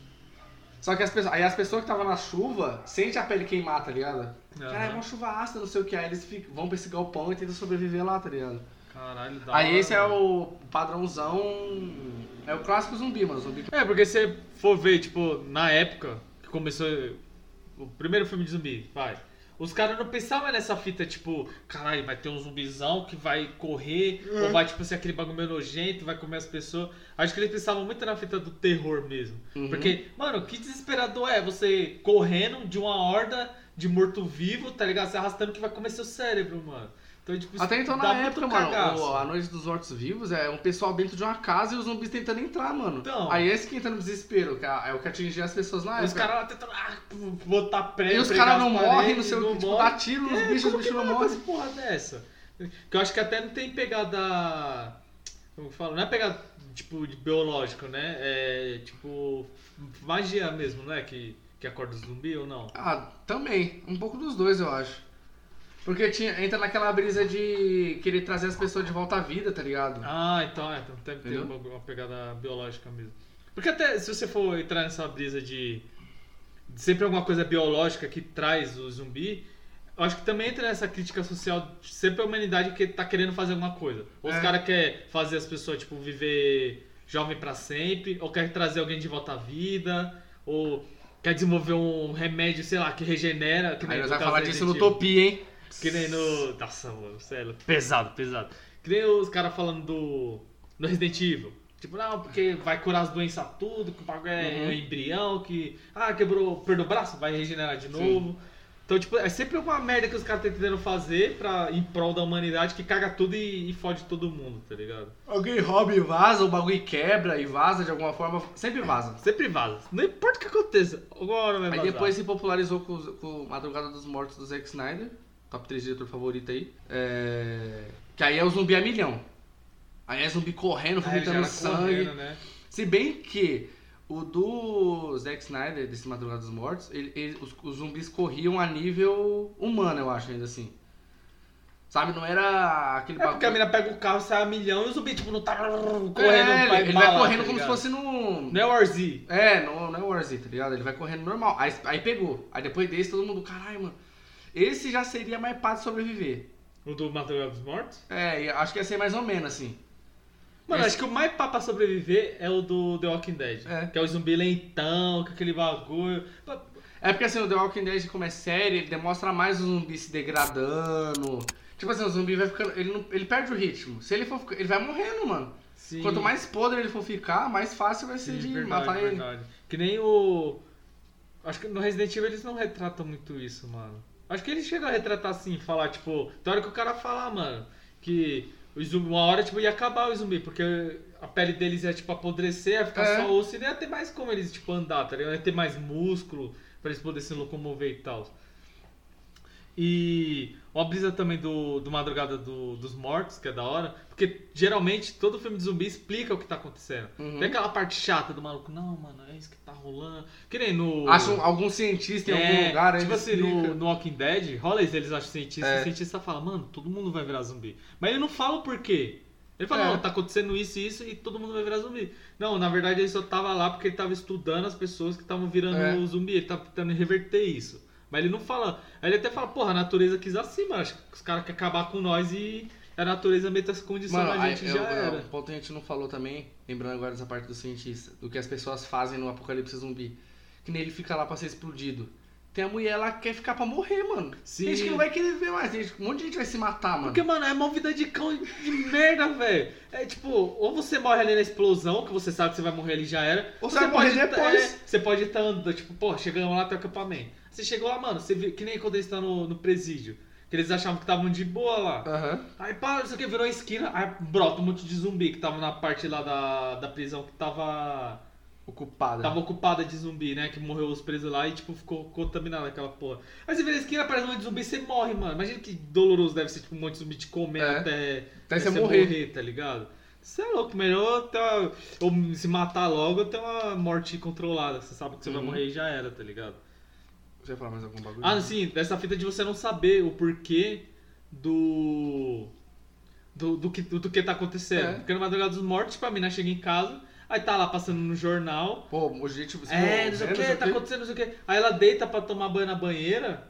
Só que as pessoas, aí as pessoas que estavam na chuva sentem a pele queimar, tá ligado? Cara, é uma chuva ácida, não sei o que. Aí eles ficam, vão pra esse galpão e tentam sobreviver lá, tá ligado? Caralho, da Aí hora, esse é o padrãozão. É o clássico zumbi, mano. Zumbi. É, porque se você for ver, tipo, na época que começou o primeiro filme de zumbi, vai. Os caras não pensavam nessa fita, tipo, caralho, vai ter um zumbizão que vai correr, ou vai, tipo, ser aquele bagulho meio nojento, vai comer as pessoas. Acho que eles pensavam muito na fita do terror mesmo. Porque, mano, que desesperador é você correndo de uma horda de morto-vivo, tá ligado? Se arrastando que vai comer seu cérebro, mano. Então, tipo, Até então, na época, mano, o- a Noite dos Mortos Vivos é um pessoal dentro de uma casa e os zumbis tentando entrar, mano. Então. Aí esse que entra no desespero, que é é o que atingia as pessoas na Os época. caras lá tentando ah, botar prego. E os caras não morrem, não sei o que, tipo, dá tiro nos É, bichos, os bichos não morrem. porra dessa? Que eu acho que até não tem pegada. Como que fala? Não é pegada tipo de biológico, né? É tipo magia mesmo, não é? Que, que acorda o zumbi ou não? Ah, também. Um pouco dos dois, eu acho. Porque tinha, entra naquela brisa de querer trazer as pessoas de volta à vida, tá ligado? Ah, então é, então deve ter uma, uma pegada biológica mesmo. Porque até se você for entrar nessa brisa de, de sempre alguma coisa biológica que traz o zumbi, eu acho que também entra nessa crítica social de sempre a humanidade que tá querendo fazer alguma coisa. Ou os É. caras querem fazer as pessoas, tipo, viver jovem pra sempre, ou quer trazer alguém de volta à vida, ou quer desenvolver um remédio, sei lá, que regenera. Que Aí nós vamos falar disso no. Utopia, hein? Que nem no. Nossa, mano, sério. Pesado, pesado. Que nem os caras falando do. No Resident Evil. Tipo, não, porque vai curar as doenças tudo, que o bagulho é Uhum. embrião, que. Ah, quebrou, perdeu o braço, vai regenerar de novo. Então, tipo, é sempre uma merda que os caras estão tentando fazer pra, em prol da humanidade que caga tudo e, e fode todo mundo, tá ligado? Alguém rouba e vaza, o bagulho quebra e vaza de alguma forma. Sempre vaza. Sempre vaza. Não importa o que aconteça, alguma hora vai Aí vazar. depois se popularizou com, com Madrugada dos Mortos do Zack Snyder. Top 3 diretor favorito aí. É... Que aí é o zumbi a milhão. Aí é zumbi correndo, já vomitando era sangue. correndo, né? Se bem que o do Zack Snyder, desse Madrugada dos Mortos, ele- ele- os, os zumbis corriam a nível humano, eu acho, ainda assim. Sabe, não era aquele É porque a mina pega o carro, sai a milhão e o zumbi, tipo, não tá correndo É, ele, ele bala, vai correndo tá como se fosse no. Não é o Warzy. É, não, não é o Warzy, tá ligado? Ele vai correndo normal. Aí, aí pegou. Aí depois desse, todo mundo, caralho, mano. Esse já seria mais fácil sobreviver. O do Madrugada dos Mortos? É, acho que ia ser mais ou menos assim. Mano, Esse- acho que o mais pá pra sobreviver é o do The Walking Dead. É. Que é o zumbi lentão, com aquele bagulho. É porque assim, o The Walking Dead, como é série, ele demonstra mais o zumbi se degradando. Tipo assim, o zumbi vai ficando. Ele, não- ele perde o ritmo. Se ele for ele vai morrendo, mano. Sim. Quanto mais podre ele for ficar, mais fácil vai ser Sim, de verdade, matar ele. verdade. Que nem o. Acho que no Resident Evil eles não retratam muito isso, mano. Acho que eles chegam a retratar assim, falar, tipo, tem hora que o cara falar, mano, que o zumbi, uma hora tipo, ia acabar o zumbi, porque a pele deles ia tipo apodrecer, ia ficar É. só osso e não ia ter mais como eles tipo andar, tá ligado? Ia ter mais músculo pra eles poderem se locomover e tal. E uma brisa também do, do Madrugada do- dos Mortos, que é da hora, porque geralmente todo filme de zumbi explica o que tá acontecendo. Uhum. Tem aquela parte chata do maluco, não, mano, é isso que tá rolando. Que nem no. Acham algum cientista em algum É, lugar. Tipo assim, no, no Walking Dead, rola isso, eles acham cientista, É. o cientista fala, mano, todo mundo vai virar zumbi. Mas ele não fala o porquê. Ele fala, É. não, tá acontecendo isso e isso e todo mundo vai virar zumbi. Não, na verdade ele só tava lá porque ele tava estudando as pessoas que estavam virando É. zumbi, ele tava tentando reverter isso. Mas ele não fala. Aí ele até fala, porra, a natureza quis assim, mano. Acho que os caras querem acabar com nós e a natureza meta essa condição Mano, na aí, gente eu- já eu- era. um ponto que a gente não falou também, lembrando agora dessa parte do cientista, do que as pessoas fazem no apocalipse zumbi. Que nem ele fica lá pra ser explodido. Tem a mulher lá que quer ficar pra morrer, mano. Sim. Tem gente que não vai querer ver mais, gente- um monte de gente vai se matar, mano. Porque, mano, é uma vida de cão de merda, velho. É tipo, ou você morre ali na explosão, que você sabe que você vai morrer ali e já era. Ou você vai morrer tá- depois. é, você pode estar andando, tipo, pô, chegamos lá até o acampamento. Você chegou lá, mano, você viu, que nem quando eles estão no, no presídio. Que eles achavam que estavam de boa lá. Aham. Aí, pá, isso aqui virou esquina, aí brota um monte de zumbi que tava na parte lá da, da prisão que tava. Ocupada. Tava ocupada de zumbi, né? Que morreu os presos lá e, tipo, ficou contaminada aquela porra. Aí você vira a esquina, aparece um monte de zumbi e você morre, mano. Imagina que doloroso deve ser, tipo, um monte de zumbi te comendo É. até, Até você morrer. tá ligado? Você é louco, melhor ter uma- ou se matar logo ou ter uma morte controlada. Você sabe que você vai Uhum. morrer e já era, tá ligado? Você vai falar mais algum bagulho? Ah, sim, dessa fita de você não saber o porquê do. do, do, que, do, do que tá acontecendo. É. Porque no Madrugada dos Mortos, tipo, a mina chega em casa, aí tá lá passando no jornal. Pô, o objetivo... É, não sei o que, tá acontecendo, não sei o que. Aí ela deita pra tomar banho na banheira.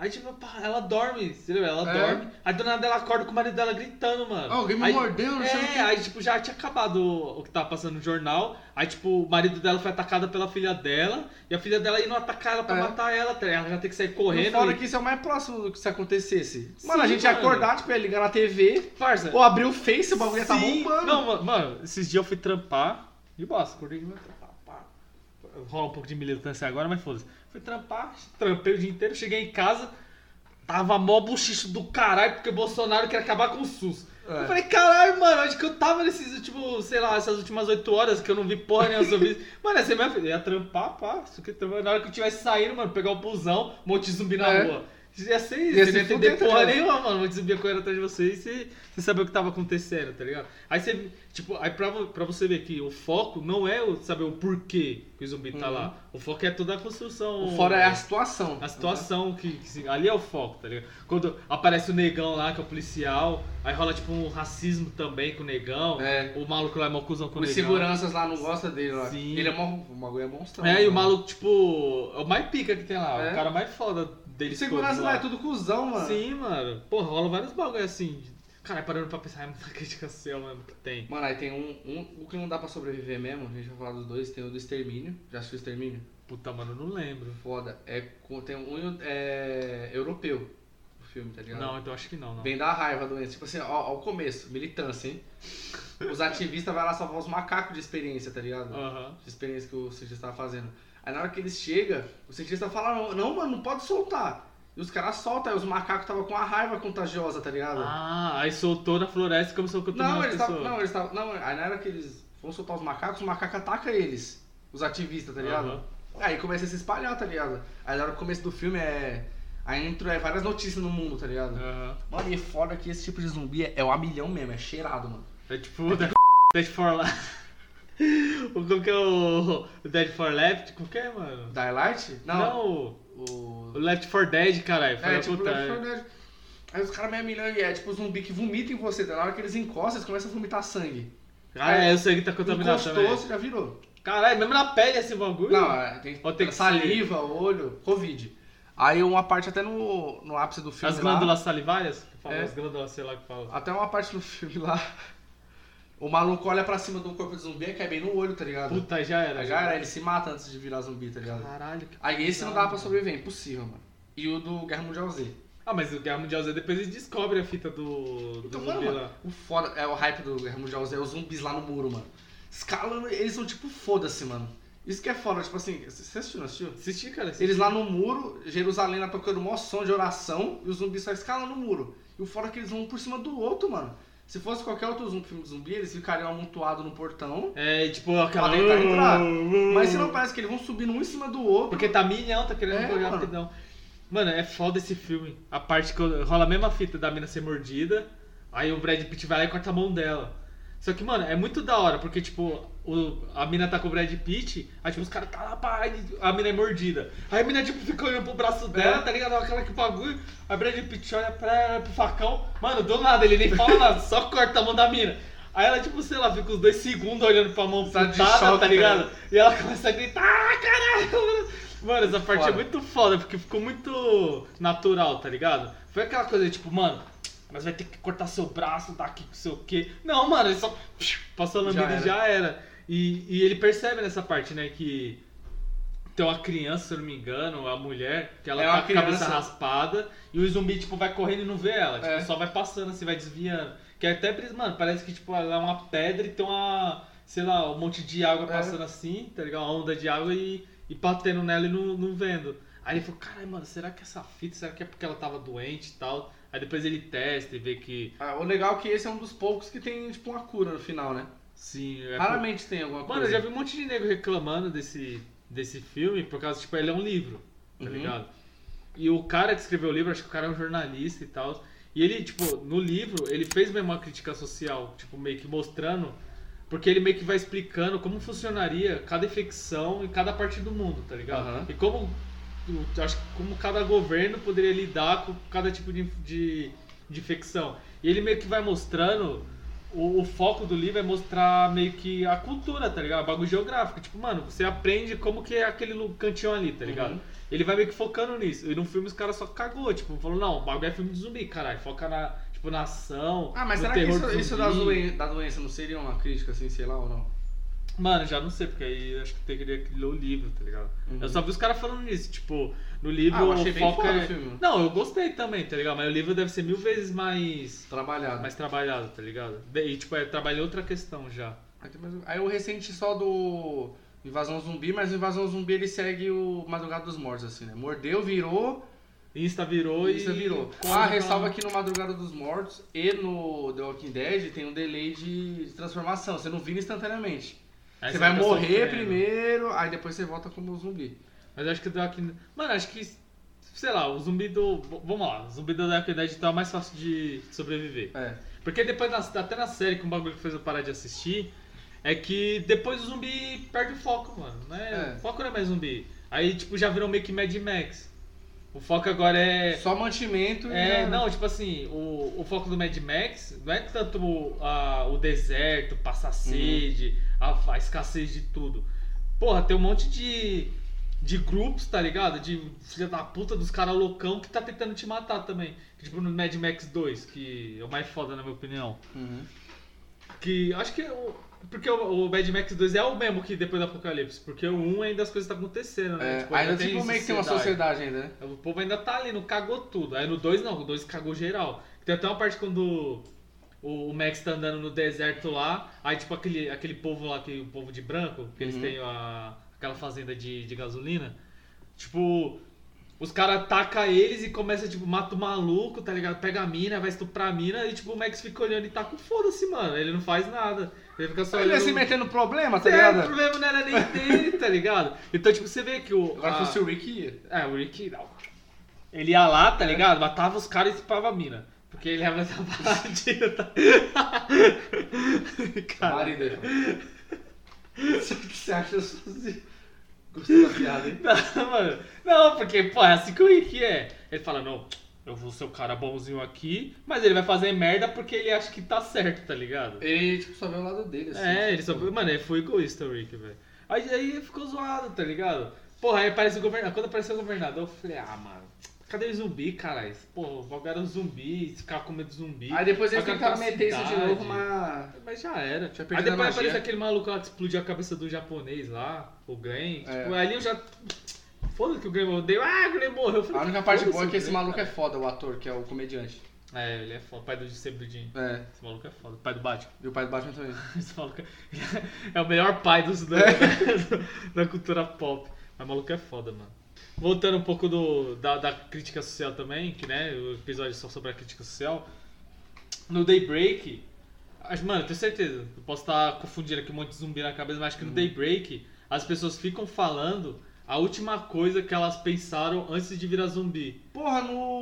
Aí, tipo, ela dorme, você lembra? Ela É. dorme. Aí do nada ela acorda com o marido dela gritando, mano. Ah, alguém me aí, mordeu, não sei o É, quê. aí, tipo, já tinha acabado o, o que tava passando no jornal. Aí, tipo, o marido dela foi atacado pela filha dela. E a filha dela indo atacar ela pra É. matar ela. tá? Ela já tem que sair Correndo, fora e- que isso é o mais próximo do que se acontecesse. Mano, Sim, a gente ia mano. acordar, tipo, ia ligar na TV, Parça, ou abrir o Face, o bagulho ia tá bombando. Não, mano, mano, esses dias eu fui trampar. De bosta, acordei de manhã, pá. Rola um pouco de militância agora, mas foda-se. Fui trampar, trampei o dia inteiro, cheguei em casa, tava mó buchicho do caralho, porque o Bolsonaro quer acabar com o SUS. É. Eu falei, caralho, mano, onde que eu tava nesses últimos, sei lá, essas últimas oito horas que eu não vi porra nenhuma sobre isso. Mano, essa é minha filha. Ia trampar, pá. Isso aqui, trampar. Na hora que eu tivesse saindo, mano, pegar o busão, um monte de zumbi na É. rua. Ia ser isso, Ia você se não ia entender porra nenhuma, mano. Monte de zumbi ia correndo atrás de você e você, saber o que tava acontecendo, tá ligado? Aí você, tipo, aí pra, pra você ver que o foco não é o saber o porquê que o zumbi tá Uhum. lá. O foco é toda a construção. O fora é a situação. A situação que, que se- ali é o foco, tá ligado? Quando aparece o negão lá, que é o policial, aí rola tipo um racismo também com o negão. É. O maluco lá é mó cuzão com o Os negão. seguranças lá não gostam dele lá. Sim. Ele é mó, o bagulho é monstrão. É, e o mano. maluco, tipo, é o mais pica que tem lá, É. o cara mais foda deles Segurança lá é tudo cuzão, mano. Sim, mano. Porra, rola vários bagulho assim. Cara, parando pra pensar, é muita crítica social mesmo que tem. Mano, aí tem um, um. O que não dá pra sobreviver mesmo, a gente vai falar dos dois, tem o do extermínio. Já assistiu o extermínio? Puta, mano, eu não lembro. Foda. É, tem um é, europeu o filme, tá ligado? Não, então acho que não, não. Vem da raiva a doença. Tipo assim, ó, ó o começo, militância, hein? Os ativistas vão lá salvar os macacos de experiência, tá ligado? Aham. De experiência que o cientista tava fazendo. Aí na hora que eles chegam, o cientista fala, não, mano, não pode soltar. E os caras soltam, aí os macacos tava com a raiva contagiosa, tá ligado? Ah, aí soltou na floresta e começou a contaminar não, eles estavam. pessoas. Não, eles estavam. Não, aí na hora que eles vão soltar os macacos, os macacos atacam eles. Os ativistas, tá ligado? Aham. Aí começa a se espalhar, tá ligado? Aí na hora que começo do filme é. Aí entra é, várias notícias no mundo, tá ligado? Aham. Mano, e é foda que esse tipo de zumbi é, é um milhão mesmo, é cheirado, mano. É tipo Dead, Dead for Life. O como que é o, o Dead for Left? Como que é, mano? Daylight? Não, Não. o, O. o Left for Dead, caralho. É, tipo, puta, Left é. 4 Dead. Aí os caras meio milhão e é tipo zumbi que vomita em você. Na hora que eles encostam, eles começam a vomitar sangue. Ah, é, eu sei que tá contaminado Encostou, também. você já virou. Caralho, mesmo na pele esse bagulho? Não, é, tem, Ou tem saliva, olho, Covid. Aí uma parte até no, no ápice do filme As lá, glândulas salivárias? Que fala, É. As glândulas, sei lá que fala. até uma parte no filme lá, o maluco olha pra cima do corpo de zumbi e cai bem no olho, tá ligado? Puta, já era. Já era, ele se mata antes de virar zumbi, tá ligado? Caralho, que Aí esse não dá pra sobreviver, impossível, mano. E o do Guerra Mundial Z. Ah, mas o Guerra Mundial Z depois eles descobrem a fita do, do Então, zumbi mano, lá. o foda é o hype do Guerra Mundial Z, é os zumbis lá no muro, mano. Escalando, eles são tipo foda-se, mano. Isso que é foda, tipo assim, você assistiu, não assistiu? Assisti, cara. assisti. Eles lá no muro, Jerusalém lá tocando mó som de oração e os zumbis só escalando o muro. E o fora é que eles vão um por cima do outro, mano. Se fosse qualquer outro zumbi, filme de zumbi, eles ficariam amontoados no portão. É, tipo, aquela... Pra tentar entrar. Mas se não parece que eles vão subindo um em cima do outro. Porque tá milhão, tá querendo É, rapidão. Mano, é foda esse filme. A parte que rola a mesma fita da mina ser mordida, aí o Brad Pitt vai lá e corta a mão dela. Só que, mano, é muito da hora, porque, tipo, o, a mina tá com o Brad Pitt, aí, tipo, os caras tá lá, pá, a mina é mordida. Aí a mina, tipo, fica olhando pro braço dela, tá ligado? Aquela que bagulho. Aí o Brad Pitt olha pra ela, pro facão. Mano, do nada, ele nem fala nada, só corta a mão da mina. Aí ela, tipo, sei lá, fica uns dois segundos olhando pra mão Tá putada, tá ligado? cara. E ela começa a gritar, ah, caralho! mano." Mano, essa parte Foda. é muito foda, porque ficou muito natural, tá ligado? Foi aquela coisa tipo, mano, mas vai ter que cortar seu braço daqui, não sei o quê. Não, mano, ele só passou a lambida e já era. E, e ele percebe nessa parte, né, que tem uma criança, se eu não me engano, a mulher, que ela É tá com a cabeça raspada e o zumbi, tipo, vai correndo e não vê ela. Tipo, É. só vai passando assim, vai desviando. Que é até, mano, parece que, tipo, ela é uma pedra e tem uma, sei lá, um monte de água É. passando assim, tá ligado? Uma onda de água e, e batendo nela e não, não vendo. Aí ele falou, caralho, mano, será que essa fita, será que é porque ela tava doente e tal? Aí depois ele testa e vê que, Ah, o legal é que esse é um dos poucos que tem, tipo, uma cura no final, né? sim... É Raramente tem alguma Mano, coisa. eu já vi um monte de nego reclamando desse, desse filme, por causa, tipo, ele é um livro, tá Uhum. ligado? E o cara que escreveu o livro, acho que o cara é um jornalista e tal. E ele, tipo, no livro, ele fez mesmo uma crítica social, tipo, meio que mostrando. Porque ele meio que vai explicando como funcionaria cada infecção em cada parte do mundo, tá ligado? Aham. E como. Acho que como cada governo poderia lidar com cada tipo de, de, de infecção. E ele meio que vai mostrando o, o foco do livro é mostrar meio que a cultura, tá ligado? O bagulho geográfico. Tipo, mano, você aprende como que é aquele cantinho ali, tá ligado? Uhum. Ele vai meio que focando nisso. E no filme os caras só cagou, tipo, falou, não, o bagulho é filme de zumbi, caralho. Foca na, tipo, na ação. Ah, mas será que isso, isso da, da doença não seria uma crítica, assim, sei lá, ou não? Mano, já não sei, porque aí acho que teria que ler o livro, tá ligado? Uhum. Eu só vi os caras falando nisso, tipo, no livro Ah, eu achei o bem foda filme. Não, eu gostei também, tá ligado? Mas o livro deve ser mil vezes mais... Trabalhado. mais trabalhado, tá ligado? E, tipo, é, trabalhei outra questão já. Aí o recente só do Invasão Zumbi, mas o Invasão Zumbi ele segue o Madrugada dos Mortos, assim, né? Mordeu, virou, Insta virou e... isso virou. Ah, que ressalva que no Madrugada dos Mortos e no The Walking Dead tem um delay de, de transformação, você não vira instantaneamente. Aí você vai morrer sofrendo. primeiro, aí depois você volta como zumbi. Mas eu acho que o Walking Mano, acho que... Sei lá, o zumbi do... Vamos lá, o zumbi do Walking Dead tá mais fácil de sobreviver. É. Porque depois, na- até na série, que um bagulho que fez eu parar de assistir, é que depois o zumbi perde o foco, mano. Né? É. O foco não é mais zumbi. Aí, tipo, já virou meio que Mad Max. O foco agora é. Só mantimento e. É, não, tipo assim, o, o foco do Mad Max não é tanto o, a- o deserto, passar sede, a, a escassez de tudo. Porra, tem um monte de, de grupos, tá ligado? De filha da puta dos caras loucão que tá tentando te matar também. Tipo no Mad Max 2, que é o mais foda na minha opinião. Uhum. Que acho que. Porque o, o Mad Max 2 é o mesmo que depois do Apocalipse. Porque o 1 ainda as coisas estão acontecendo, né? É, Tipo, ainda tem tipo meio que tem uma sociedade ainda, né? o povo ainda tá ali, não cagou tudo. Aí no 2 não, o 2 cagou geral. Tem até uma parte quando o, o Max tá andando no deserto lá, aí tipo aquele, aquele povo lá, que, o povo de branco, que eles Uhum. têm a, aquela fazenda de, de gasolina, tipo, os caras atacam eles e começa, tipo, mata o maluco, tá ligado? Pega a mina, vai estuprar a mina e tipo, o Max fica olhando e tá com foda-se, mano. Ele não faz nada. Ele fica só Ele ia olhando. se metendo no problema, tá É, o ligado? problema não era nem dele, tá ligado? Então, tipo, você vê que o. Agora a- fosse o Rick ia. é, o Rick não. Ele ia lá, É. tá ligado? Matava os caras e estripava a mina. Porque ele ia matar baladinho, tá? Cara, Marido. O que você acha sozinho? Gostou da piada, hein? não, mano. Não, porque, pô, é assim que o Rick é. Ele fala, não, eu vou ser o cara bonzinho aqui, mas ele vai fazer merda porque ele acha que tá certo, tá ligado? Ele tipo, só vê o lado dele, assim. É, ele só. tipo, Mano, ele foi egoísta, o Rick, velho. Aí, aí ficou zoado, tá ligado? Porra, aí aparece o governador. Quando apareceu o governador, eu falei, ah, mano, cadê o zumbi, caralho? Pô, um zumbi, ficar com medo do zumbi. Aí depois eles tentaram meter isso de novo, mas. Mas já era. Tinha Aí depois aparece aquele maluco lá que explodiu a cabeça do japonês lá, o Glenn. É. Tipo, ali eu já. Foda-se que o Glenn morreu. Ah, o Glenn morreu. Eu falei, A única parte boa é que esse maluco é cara. foda, o ator, que é o comediante. É, ele é foda. Pai do Jim. É. Esse maluco é foda. Pai do Batman. E o pai do Batman também. Esse maluco é... é o melhor pai dos, da, da cultura pop. Mas o maluco é foda, mano. Voltando um pouco do, da, da crítica social também, que né, o episódio só sobre a crítica social. No Daybreak, acho- mano, eu tenho certeza, eu posso estar confundindo aqui um monte de zumbi na cabeça, mas acho que no Daybreak as pessoas ficam falando a última coisa que elas pensaram antes de virar zumbi. Porra, no.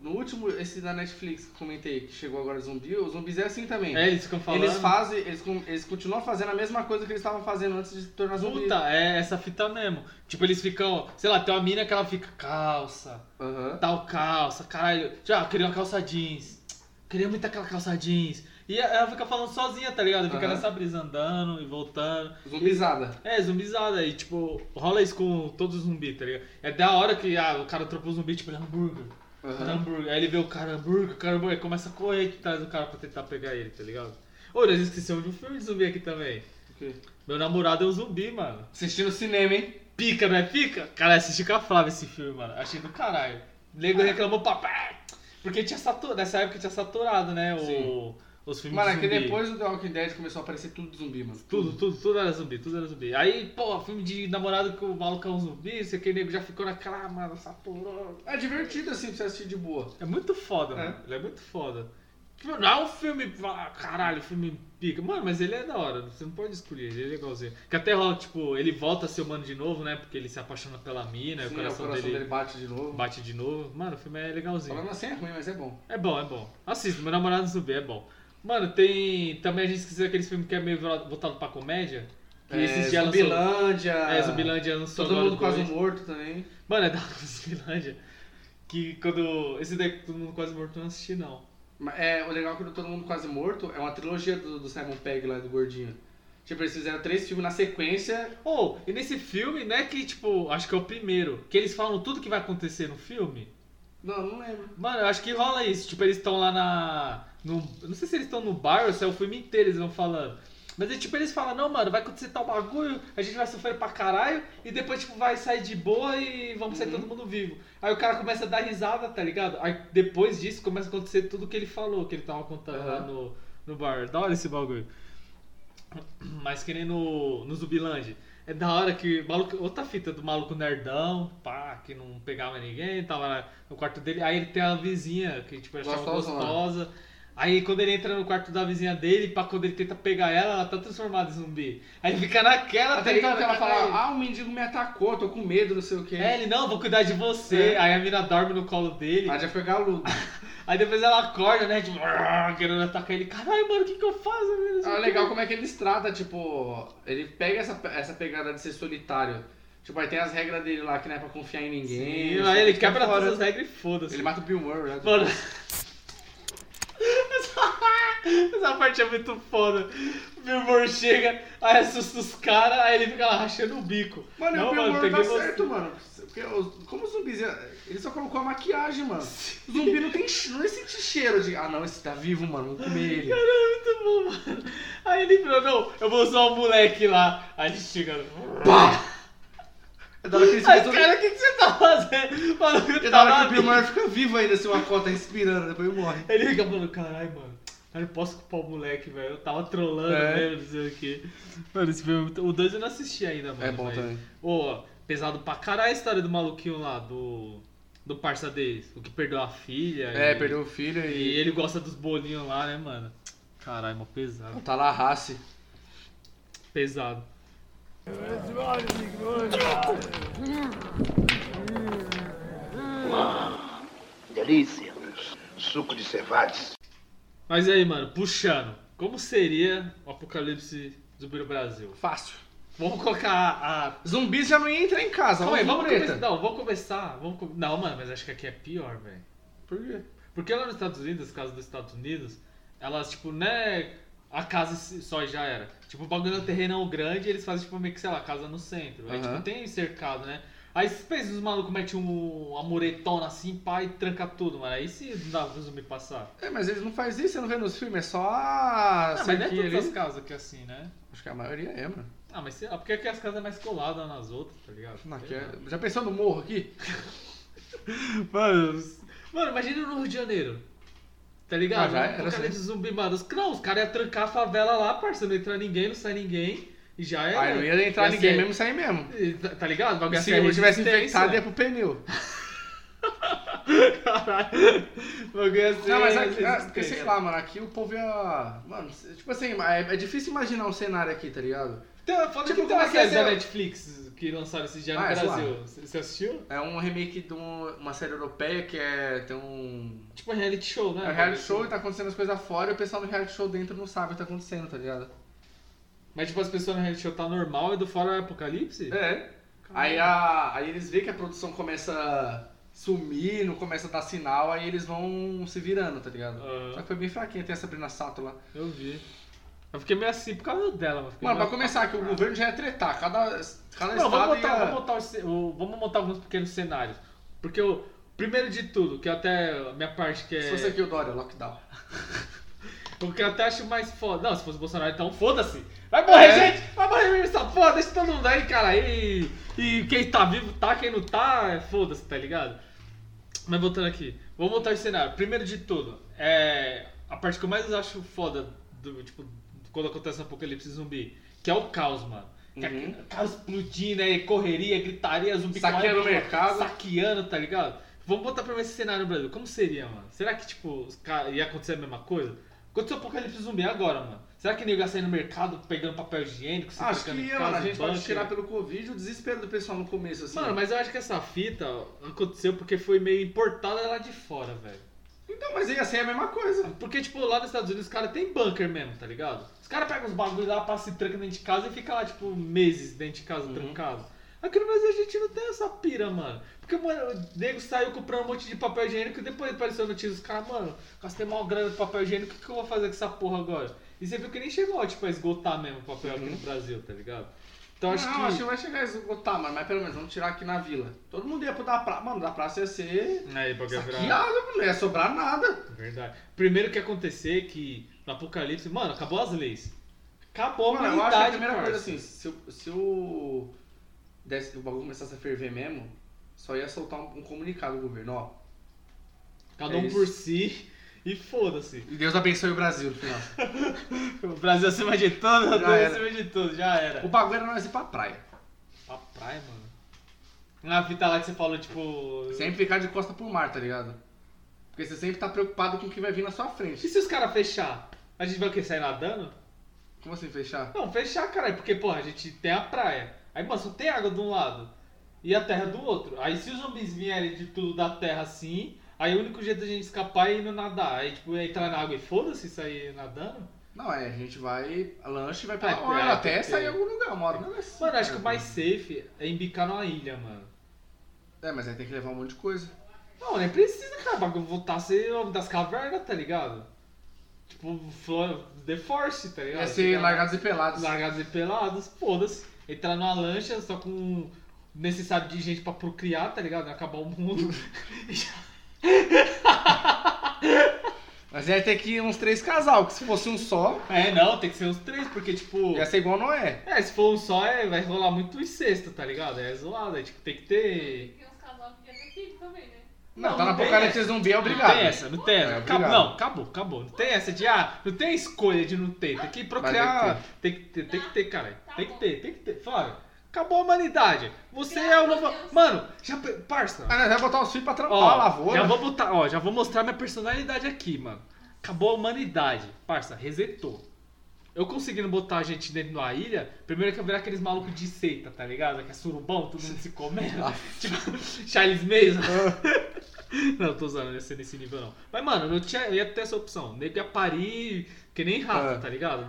No último, esse da Netflix que eu comentei, que chegou agora zumbi, os zumbis é assim também. É, eles ficam falando. Eles fazem, eles, eles continuam fazendo a mesma coisa que eles estavam fazendo antes de se tornar zumbi. Puta, é essa fita mesmo. Tipo, eles ficam. Sei lá, tem uma mina que ela fica calça, Aham. tal calça, caralho. Já, queria uma calça jeans. Queria muito aquela calça jeans. E ela fica falando sozinha, tá ligado? Fica Aham. nessa brisa andando e voltando. Zumbizada. É, zumbizada. E tipo, rola isso com todos os zumbis, tá ligado? É da hora que ah, o cara trocou o zumbi, tipo, ele é hambúrguer. Aham. Hambúrguer. Aí ele vê o cara hambúrguer, o cara hambúrguer, aí começa a correr de trás do cara pra tentar pegar ele, tá ligado? Ô, nós esquecemos de um filme de zumbi aqui também. O quê? Meu namorado é um zumbi, mano. Assistindo cinema, hein? Pica, não é pica? Cara, assisti com a Flávia esse filme, mano. Achei do caralho. O nego reclamou pra... Porque tinha saturado, nessa época tinha saturado, né? O, Sim. Os filmes Mano, é de que zumbi. depois do The Walking Dead começou a aparecer tudo zumbi, mano. Tudo, tudo, tudo era zumbi, tudo era zumbi. Aí, pô, filme de namorado que o maluco é um zumbi, esse aqui, nego já ficou naquela, ah, mano, saturou. É divertido assim pra você assistir de boa. É muito foda, É. mano. Ele é muito foda. Tipo, não é um filme, ah, caralho, filme pica. Mano, mas ele é da hora, você não pode escolher, ele é legalzinho. Que até rola, tipo, ele volta a ser humano de novo, né? Porque ele se apaixona pela mina, e Sim, o coração, o coração dele, dele bate de novo. bate de novo. Mano, o filme é legalzinho. Falando assim é ruim, mas é bom. É bom, é bom. Assista, meu namorado zumbi, é bom. Mano, tem. Também a gente esqueceu aquele filme que é meio voltado pra comédia. Que É, esses dias lançou- Zumbilândia. É, Zumbilândia lançou Todo mundo quase dois. morto também. Mano, é da Zumbilândia. Que quando. Esse daí todo mundo quase morto eu não assisti, não. É, o legal é que Todo Mundo Quase Morto é uma trilogia do, do Simon Pegg lá, do Gordinho. Tipo, eles fizeram três filmes na sequência. Oh, e nesse filme, não é que, tipo, acho que é o primeiro, que eles falam tudo que vai acontecer no filme. Não, não lembro. Mano, eu acho que rola isso. Tipo, eles estão lá na. No, não sei se eles estão no bar ou se é o filme inteiro, eles vão falando. Mas é, tipo, eles falam, não, mano, vai acontecer tal bagulho, a gente vai sofrer pra caralho, e depois, tipo, vai sair de boa e vamos sair todo mundo vivo. Aí o cara começa a dar risada, tá ligado? Aí depois disso começa a acontecer tudo que ele falou, que ele tava contando lá Aham. no, no bar. Da hora esse bagulho. Mas que nem no, no Zumbiland. É da hora que maluco, outra fita do maluco nerdão, pá, que não pegava ninguém, tava lá no quarto dele. Aí ele tem a vizinha que tipo, achava Gostosona. gostosa. Aí quando ele entra no quarto da vizinha dele, pá, quando ele tenta pegar ela, ela tá transformada em zumbi. Aí ele fica naquela, tá Até então ligado? que ela fala, ah, o mendigo me atacou, tô com medo, não sei o quê. É, ele, não, vou cuidar de você. É. Aí a mina dorme no colo dele. Aí já foi galudo. Aí depois ela acorda, né, tipo, querendo atacar ele. Caralho, mano, o que que eu faço? Ah, o legal como é que eles tratam, tipo, ele pega essa, essa pegada de ser solitário. Tipo, aí tem as regras dele lá que não é pra confiar em ninguém. Sim, aí ele quebra fora. todas as regras e foda-se. Ele mata o Bill Murray, né? Mano. Essa, essa parte é muito foda. O Bill Murray chega, aí assusta os caras, aí ele fica lá rachando o bico. Mano, não, o Bill Murray tá você. certo, mano. Porque os- como os zumbis, ele só colocou a maquiagem, mano. O zumbi não tem não sente cheiro de, ah não, esse tá vivo, mano, vamos comer ele. Cara, é muito bom, mano. Aí ele falou, não, eu vou usar o moleque lá. Aí ele chega. Pá! Da hora que eles Aí, ficam- cara, o que, que você tá fazendo? Mano, eu tava que o Bill fica vivo ainda se o Akota tá respirando, depois morre. Ele fica falando, caralho, mano. Eu não posso culpar o moleque, velho. Eu tava trolando É. mesmo, não sei o quê. Mano, esse filme é. O 2 eu não assisti ainda, mano. É bom mas- também. Ô, pesado pra caralho a história do maluquinho lá, do. Do parça deles. O que perdeu a filha. É, e- perdeu o filho E e. ele gosta dos bolinhos lá, né, mano? Caralho, mó pesado. Tá lá raça. Pesado. Delícia. Suco de cevades. Mas aí, mano, puxando. Como seria o apocalipse zumbi no Brasil? Fácil. Vamos colocar a. Zumbis já não ia entrar em casa, Calma aí, vamos começar. Não, vamos começar. Vamos com- Não, mano, mas acho que aqui é pior, velho. Por quê? Porque lá nos Estados Unidos, as casas dos Estados Unidos, elas, tipo, não é a casa só já era. Tipo, o bagulho é um terrenão grande eles fazem, tipo, meio que, sei lá, casa no centro. Aí, Aham. tipo, tem cercado, né? Aí, os malucos metem um, uma muretona assim, pá, e tranca tudo, mano. Aí se não dá pro zumbi passar. É, mas eles não fazem isso, você não vê nos filmes, é só a Ah, mas não é todas ali. as casas que é assim, né? Acho que a maioria é, mano. Ah, mas sei lá, porque aqui as casas é mais coladas nas outras, tá ligado? Não, aqui é-. Já pensou no morro aqui? Mano, mano, imagina no Rio de Janeiro. Tá ligado? Ah, já era, Apocalipse sim. zumbi, não, os caras iam trancar a favela lá, parça. Não entra ninguém, não sai ninguém. E já era. Aí não ia entrar ninguém ser- mesmo sair mesmo. E, Tá, tá ligado? Ia Se eu tivesse infectado, ia pro pneu. Caralho. Ia ser Não, mas aqui, ah, resistência. porque sei lá, mano, aqui o povo ia. Mano, tipo assim, é, é difícil imaginar um cenário aqui, tá ligado? Foda Tipo, que tem uma série da Netflix que lançaram esse dia Ah, no é Brasil. Você assistiu? É um remake de um- uma série europeia que é. Tem um. Tipo um reality show, né? É um reality show e tá acontecendo as coisas fora e o pessoal no reality show dentro não sabe o que tá acontecendo, tá ligado? Mas tipo, as pessoas no reality show tá normal e do fora é apocalipse? É. Aí, a, aí eles veem que a produção começa a sumir, não começa a dar sinal, aí eles vão se virando, tá ligado? Aham. Só que foi bem fraquinha, tem a Sabrina Sato lá. Eu vi. Eu fiquei meio assim por causa dela, mano. Mano, pra começar, que o governo já ia tretar, cada, cada Não, estado vamos montar, ia... vamos, montar o o- vamos montar alguns pequenos cenários. Porque o primeiro de tudo, que até a minha parte que é. Se fosse aqui o Dória, lockdown. O que eu até acho mais foda. Não, se fosse Bolsonaro, então foda-se. Vai morrer, É. gente! Vai morrer essa porra, deixa todo mundo aí, cara. E, e quem tá vivo tá, quem não tá, é foda-se, tá ligado? Mas voltando aqui, vamos montar o cenário. Primeiro de tudo, é. A parte que eu mais acho foda do, tipo, quando acontece um apocalipse zumbi, que é o caos, mano. Que Uhum. é caos explodindo, aí, correria, gritaria, zumbi Saqueando o mercado. Saqueando, tá ligado? Vamos botar pra ver esse cenário no Brasil. Como seria, mano? Será que, tipo, ia acontecer a mesma coisa? Aconteceu o apocalipse zumbi agora, mano. Será que nego ia sair no mercado pegando papel higiênico? Acho que ia, mano. A gente pode tirar pelo Covid o desespero do pessoal no começo, assim. Mano, mas eu acho que essa fita aconteceu porque foi meio importada lá de fora, velho. Então, mas ia ser a mesma coisa. Porque, tipo, lá nos Estados Unidos os caras tem bunker mesmo, tá ligado? Os caras pegam os bagulhos lá, passam e trancam dentro de casa e fica lá, tipo, meses dentro de casa Uhum. trancado. Aqui no Brasil a gente não tem essa pira, mano. Porque, mano, o nego saiu comprando um monte de papel higiênico e depois apareceu notícia dos caras, mano, gastei mal grana de papel higiênico, o que, que eu vou fazer com essa porra agora? E você viu que nem chegou, tipo, a esgotar mesmo o papel aqui no Brasil, tá ligado? Então acho não, que. acho que vai chegar a esgotar, mano, mas pelo menos vamos tirar aqui na vila. Todo mundo ia pro da praça. Mano, da praça ia ser. Aí. Saqueado, mano, não ia sobrar nada. Verdade. Primeiro que ia acontecer é que no Apocalipse, mano, acabou as leis. Acabou a Mano, eu acho que a humanidade, primeira coisa parça. assim, se, o- se o. Desse, o bagulho começasse a ferver mesmo, só ia soltar um, um comunicado do governo, ó. Cada é um isso. por si e foda-se. E Deus abençoe o Brasil no final. O Brasil acima de tudo, Já Deus era. acima de tudo, já era. o bagulho era nós ir pra praia. Pra praia, mano. Na fita lá que você falou, tipo. Sempre ficar de costa pro mar, tá ligado? Porque você sempre tá preocupado com o que vai vir na sua E frente. se os caras fechar? A gente vai o quê? Sair nadando? Como assim fechar? Não, fechar, caralho, porque, porra, a gente tem a praia. Aí, mano, só tem água de um lado e a terra do outro. Aí, se os zumbis vierem de tudo da terra assim, aí o único jeito da gente escapar é indo nadar. Aí, tipo, é entrar na água e foda-se sair nadando. Não, é, a gente vai. Lanche vai pra É, hora, é, até porque- sair em algum lugar, uma hora não vai Mano, acho que o mais safe é embicar numa ilha, mano. É, mas aí tem que levar um monte de coisa. Não, nem precisa, cara. Bagulho voltar a ser homem das cavernas, tá ligado? Tipo, The Force, tá ligado? Ia ser largados e pelados. largados e pelados, foda-se. Entrar numa lancha só com necessário de gente pra procriar, tá ligado? Acabar o mundo. Mas ia ter que ir uns três casal, que se fosse um só, é, não, tem que ser os três, porque, tipo. ia ser igual Noé. É, se for um só, é, vai rolar muito incesto, tá ligado? É zoado, é, tipo, tem que ter. Tem uns casal que ia ter filho também, né? Não, Não, tá não tem apocalipse essa. zumbi, é Não obrigado. tem essa, não tem essa. É, acabou, não, acabou, acabou. Não tem essa de, ah, não tem escolha de não ter. Tem que procriar. Tem que ter, tem que ter, cara. Tá Tem que ter, tem que ter. Fala, acabou a humanidade. Você é o novo. Deus. Mano, já. Parça. Mas nós vai botar os filhos pra trampar Ó, a lavoura. já vou botar, ó, já vou mostrar minha personalidade aqui, mano. Acabou a humanidade. Parça, resetou. Eu conseguindo botar a gente dentro de uma ilha, primeiro que eu virar aqueles malucos de seita, tá ligado? Que é surubão, todo mundo se comendo. tipo, Charles Mason. não, tô usando, ser nesse nível não. Mas, mano, eu, tinha, eu ia ter essa opção. Nego ia parir que nem rato, Ah. tá ligado?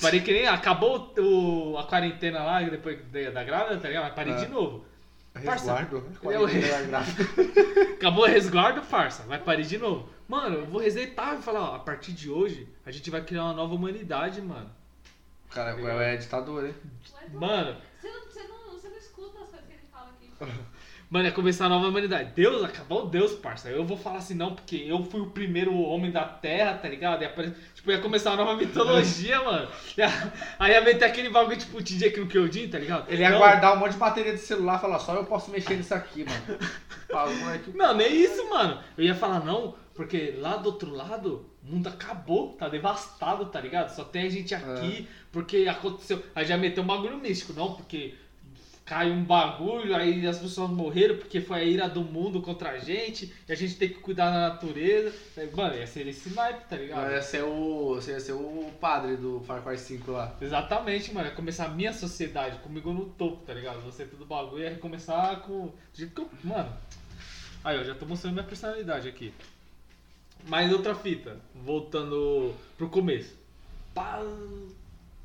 Parei que nem. Acabou o, a quarentena lá, depois da, da grávida, tá ligado? Mas parei Ah. de novo. Resguardo. Eu- Acabou o resguardo, farsa. Vai parir de novo. Mano, eu vou resetar e falar, ó, a partir de hoje, a gente vai criar uma nova humanidade, mano. Cara, o El é ditador, hein? Mano, Você não, você, não, você não escuta as coisas que ele fala aqui. mano, é começar a nova humanidade. Deus, acabou Deus, parça. Eu vou falar assim, não, porque eu fui o primeiro homem da Terra, tá ligado? Ia, apare- tipo, ia começar uma nova mitologia, mano. Aí ia meter aquele bagulho, tipo, o Shingeki no Kyojin, tá ligado? Ele ia Não. guardar um monte de bateria de celular e falar, só eu posso mexer nisso aqui, mano. Não, nem isso, mano. Eu ia falar não, porque lá do outro lado, o mundo acabou, tá devastado, tá ligado? Só tem a gente aqui, porque aconteceu. Aí já meteu um bagulho místico, não, porque cai um bagulho, aí as pessoas morreram porque foi a ira do mundo contra a gente, e a gente tem que cuidar da natureza. Mano, ia ser esse naipe, tá ligado? Ia ser o. Você ia ser o padre do Far Cry 5 lá. Exatamente, mano. Ia começar a minha sociedade, comigo no topo, tá ligado? Você tudo bagulho ia recomeçar com. Que eu. Mano. Aí, eu já tô mostrando minha personalidade aqui. Mais outra fita, voltando pro começo. Pá,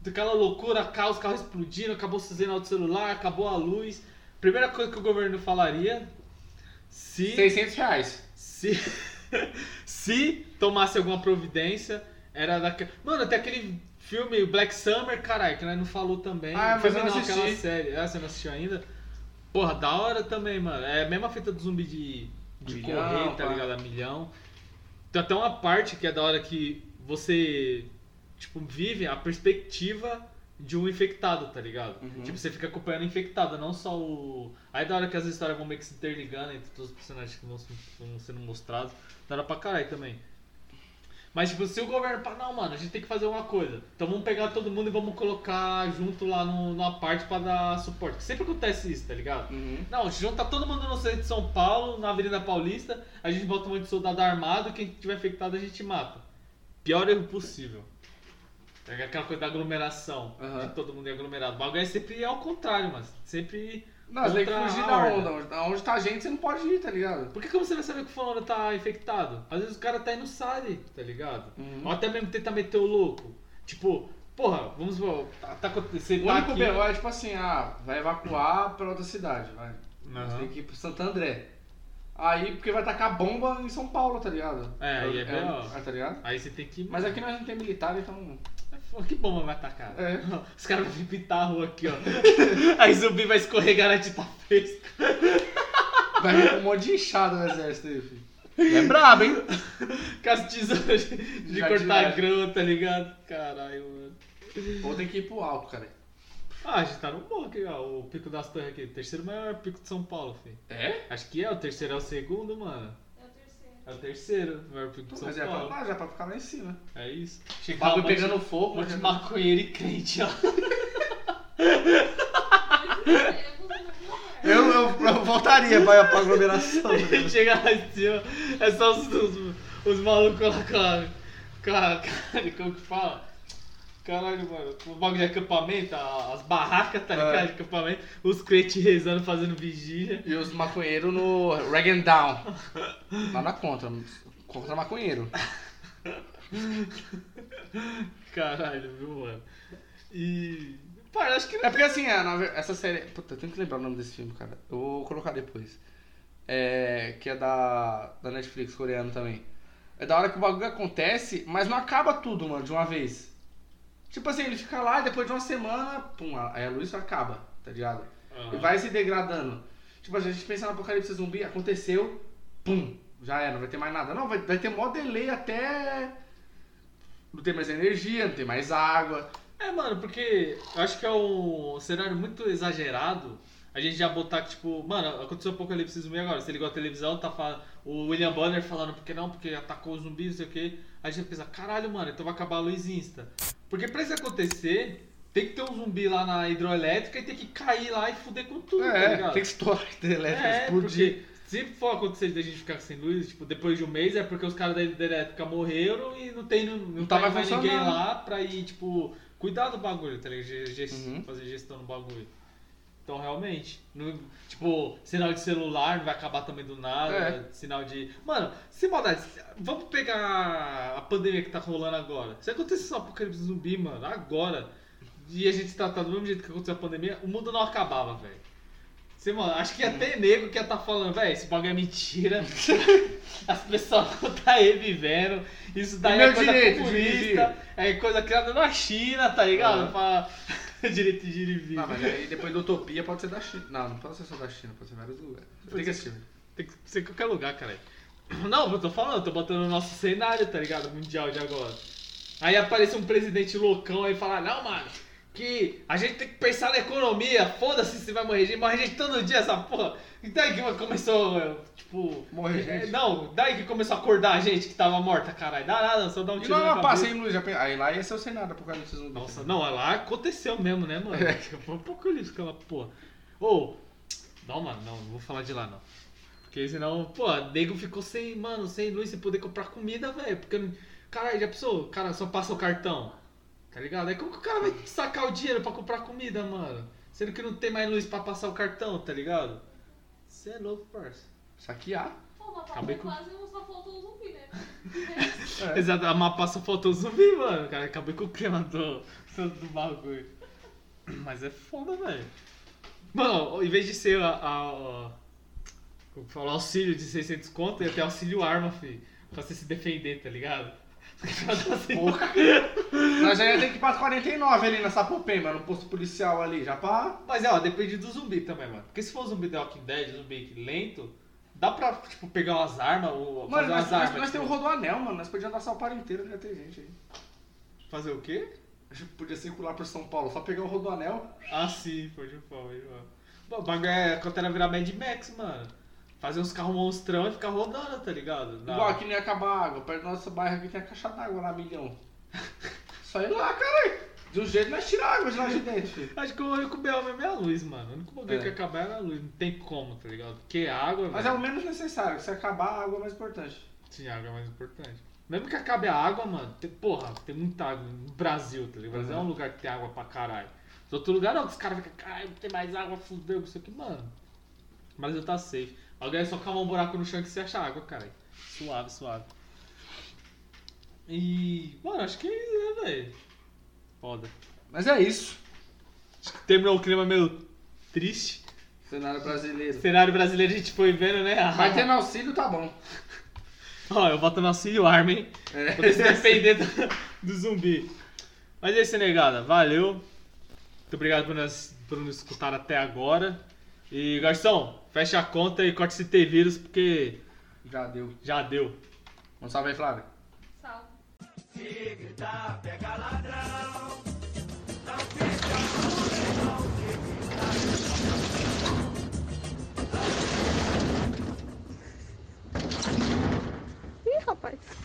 aquela loucura, caos, carro explodindo, acabou o sinal do celular, acabou a luz. Primeira coisa que o governo falaria. Se. 600 reais. Se, se tomasse alguma providência, era daquele. Mano, tem aquele filme Black Summer, caralho, que nós não falou também. Ah, mas filme eu não aquela assisti. série. Ah, você não assistiu ainda? Porra, da hora também, mano. É a mesma fita do zumbi de, de Milhão, correr, tá ligado? A milhão. Tem até uma parte que é da hora que você, tipo, vive a perspectiva de um infectado, tá ligado? Uhum. Tipo, você fica acompanhando o infectado, não só o. Aí da hora que as histórias vão meio que se interligando entre todos os personagens que vão, se- vão sendo mostrados, da hora pra caralho também. Mas, tipo, se o governo fala, não, mano, a gente tem que fazer uma coisa. Então vamos pegar todo mundo e vamos colocar junto lá no, numa parte pra dar suporte. Sempre acontece isso, tá ligado? Uhum. Não, junta todo mundo no centro de São Paulo, na Avenida Paulista, a gente bota um monte de soldado armado, quem tiver infectado a gente mata. Pior erro possível. É aquela coisa da aglomeração, Aham. de todo mundo é aglomerado. O bagulho é sempre ao contrário, mas sempre. Não, você tem que fugir da onda. Onde, tá a gente, você não pode ir, tá ligado? Por que como você vai saber que o fulano tá infectado? Às vezes o cara tá indo sai, tá ligado? Uhum. Ou até mesmo tentar meter o louco. Tipo, Porra, vamos. Tá, tá acontecendo. O tá único aqui- BO é tipo assim, ah, vai evacuar pra outra cidade, vai. Aham. Você tem que ir pro Santo André. Aí, porque vai tacar bomba em São Paulo, tá ligado? É, aí é B.O. é, tá ligado? Aí você tem que. Mas aqui nós não tem militar, então. Pô, Que bomba vai tacar? É. Os caras vão vir pintar a rua aqui, ó. Aí zumbi vai escorregar na tinta fresca. Vai vir com um monte de inchada no exército aí, filho. É brabo, hein? Com as tesouras de, Já cortar grama, tá ligado? Caralho, mano. Ou tem que ir pro alto, cara. Ah, a gente tá no morro aqui, ó. O Pico das Torres aqui. Terceiro maior pico de São Paulo, filho. É? Acho que é, o terceiro é o segundo, mano. É o terceiro. É o terceiro maior pico de São Mas é pra Paulo. lá, já pra ficar lá em cima. É isso. O Chegar bagulho um monte- pegando fogo, Um monte de mas- maconheiro e crente, ó. Eu, eu, eu voltaria pra, pra aglomeração. Chega lá em cima, é só os, os, os malucos lá com a, com a. Cara, como que fala? Caralho, mano, o bagulho de acampamento, as barracas, tá ligado? É. De acampamento, os crentes rezando, fazendo vigília. E os maconheiros no Rag and Down. Nada contra. Contra maconheiro. Caralho, viu, mano? E. Eu acho que É porque assim, é, essa série. Puta, eu tenho que lembrar o nome desse filme, cara. Eu vou colocar depois. É. Que é da. Da Netflix coreano também. É da hora que o bagulho acontece, mas não acaba tudo, mano, de uma vez. Tipo assim, ele fica lá e depois de uma semana, pum, aí a luz acaba, tá ligado? E vai se degradando. Tipo, a gente pensa no apocalipse zumbi, aconteceu, pum, já era, não vai ter mais nada. Não, vai, vai ter mó delay até. Não ter mais energia, não ter mais água. É, mano, porque eu acho que é um cenário muito exagerado. A gente já botar que, tipo, mano, aconteceu o apocalipse zumbi agora. Você ligou a televisão, tá falando. O William Bonner falando, porque não, porque atacou os zumbis, não sei o quê. Aí a gente pensa, caralho, mano, então vai acabar a luz insta. Porque pra isso acontecer, tem que ter um zumbi lá na hidroelétrica e tem que cair lá e fuder com tudo, tá É, ligado? tem que estourar a hidrelétrica, É, explodir. se for acontecer de a gente ficar sem luz, tipo, depois de um mês, é porque os caras da hidrelétrica morreram e não tem, não, não tá tá mais mais ninguém lá pra ir, tipo, cuidar do bagulho, tá ligado? Ge- Uhum. Fazer gestão do bagulho. Então, realmente, não- tipo, sinal de celular não vai acabar também do nada, É. sinal de... Mano, sem maldade, vamos pegar a pandemia que tá rolando agora. Se acontecesse um apocalipse zumbi, mano, agora, e a gente tratar do mesmo jeito que aconteceu a pandemia, o mundo não acabava, velho. Você, mano, acho que ter nego que ia estar falando, velho, esse bagulho é mentira. As pessoas não tá revivendo. Isso daí é coisa direito de comunista, é coisa criada na China, tá ligado? Aham. Pra... direito de ir e vir. Não, mas aí depois do Utopia pode ser da China. Não, não pode ser só da China, pode ser vários lugares. Tem que assistir. velho. Tem que ser qualquer lugar, cara. Não, eu tô falando, eu tô botando o nosso cenário, tá ligado? Mundial de agora. Aí aparece um presidente loucão aí e fala, não, mano, que a gente tem que pensar na economia, foda-se se vai morrer gente, morre gente todo dia essa porra. E daí que começou, tipo. Morrer é, gente? Não, daí que começou a acordar a gente que tava morta, caralho. Dá nada, só dá um E tiro na não, passa em luz. Aí lá ia ser o cenário apocalipse zumbi. Nossa, não, lá aconteceu mesmo, né, mano? É. Foi um pouco isso, aquela porra. Ô, não, mano, não, não vou falar de lá, não. Porque senão, pô, nego ficou sem, mano, sem luz, sem poder comprar comida, velho. Porque, caralho, já pensou? O cara só passa o cartão, tá ligado? Aí como que o cara vai sacar o dinheiro pra comprar comida, mano? Sendo que não tem mais luz pra passar o cartão, tá ligado? Você é louco, parça. Saquear. Pô, mas Acabei com- quase só faltou o zumbi, né? É. Exato, a mapa só faltou zumbi, mano. Cara, acabei com o clima do, do, bagulho. Mas é foda, velho. Mano, em vez de ser a. a, a como auxílio de 600 conto, ia ter auxílio arma, filho. Pra você se defender, tá ligado? Porra. Nós já ia ter que ir pra 49 ali na Sapopema, no posto policial ali, já pra. Mas é, ó, depende do zumbi também, mano. Porque se for zumbi The Walking Dead, zumbi lento, dá pra, tipo, pegar umas armas ou Mano, fazer nós, umas nós, armas. nós tipo, temos o rodoanel, mano. Nós podíamos andar São Paulo inteiro, já tem gente aí. Fazer o quê? A gente podia circular por São Paulo, só pegar o rodoanel. Ah, sim, pode falar, pode falar. Bom, O bagulho é quando era virar Mad Max, mano. Fazer uns carros monstrão e ficar rodando, tá ligado? Na- Igual aqui não ia acabar a água. Perto do nosso bairro aqui tem a caixa d'água lá, milhão. Só ir lá, caralho. De um jeito nós tirar água de lá de dentro, filho. Acho que o único B.O. mesmo é a luz, mano. O único bagulho É. que acabar era a luz. Não tem como, tá ligado? Porque a água. Mas é velho, o menos necessário. Se acabar, a água é mais importante. Sim, a água é mais importante. Mesmo que acabe a água, mano, tem, porra, tem muita água no Brasil, tá ligado? O Brasil é um lugar que tem água pra caralho. Os outros lugares não, que os caras ficam, caralho, não tem mais água, fudeu, isso aqui, mano. O Brasil tá safe. Alguém é só cavar um buraco no chão que você acha água, cara. Suave, suave. E. Mano, acho que é isso, né, velho? Foda. Mas é isso. Terminou o clima meio triste. Cenário brasileiro. Cenário brasileiro a gente foi vendo, né? Ah, Vai ter no auxílio, tá bom. Ó, eu boto no auxílio arma, hein? É. Poder se defender do, do zumbi. Mas é isso, negada. Valeu. Muito obrigado por nos, por nos escutar até agora. E, garçom, fecha a conta e corte esse T-Vírus porque. Já deu. Já deu. Um salve aí, Flávio. Salve. Se gritar, pega ladrão. Não fica não, não, não, Ih, rapaz.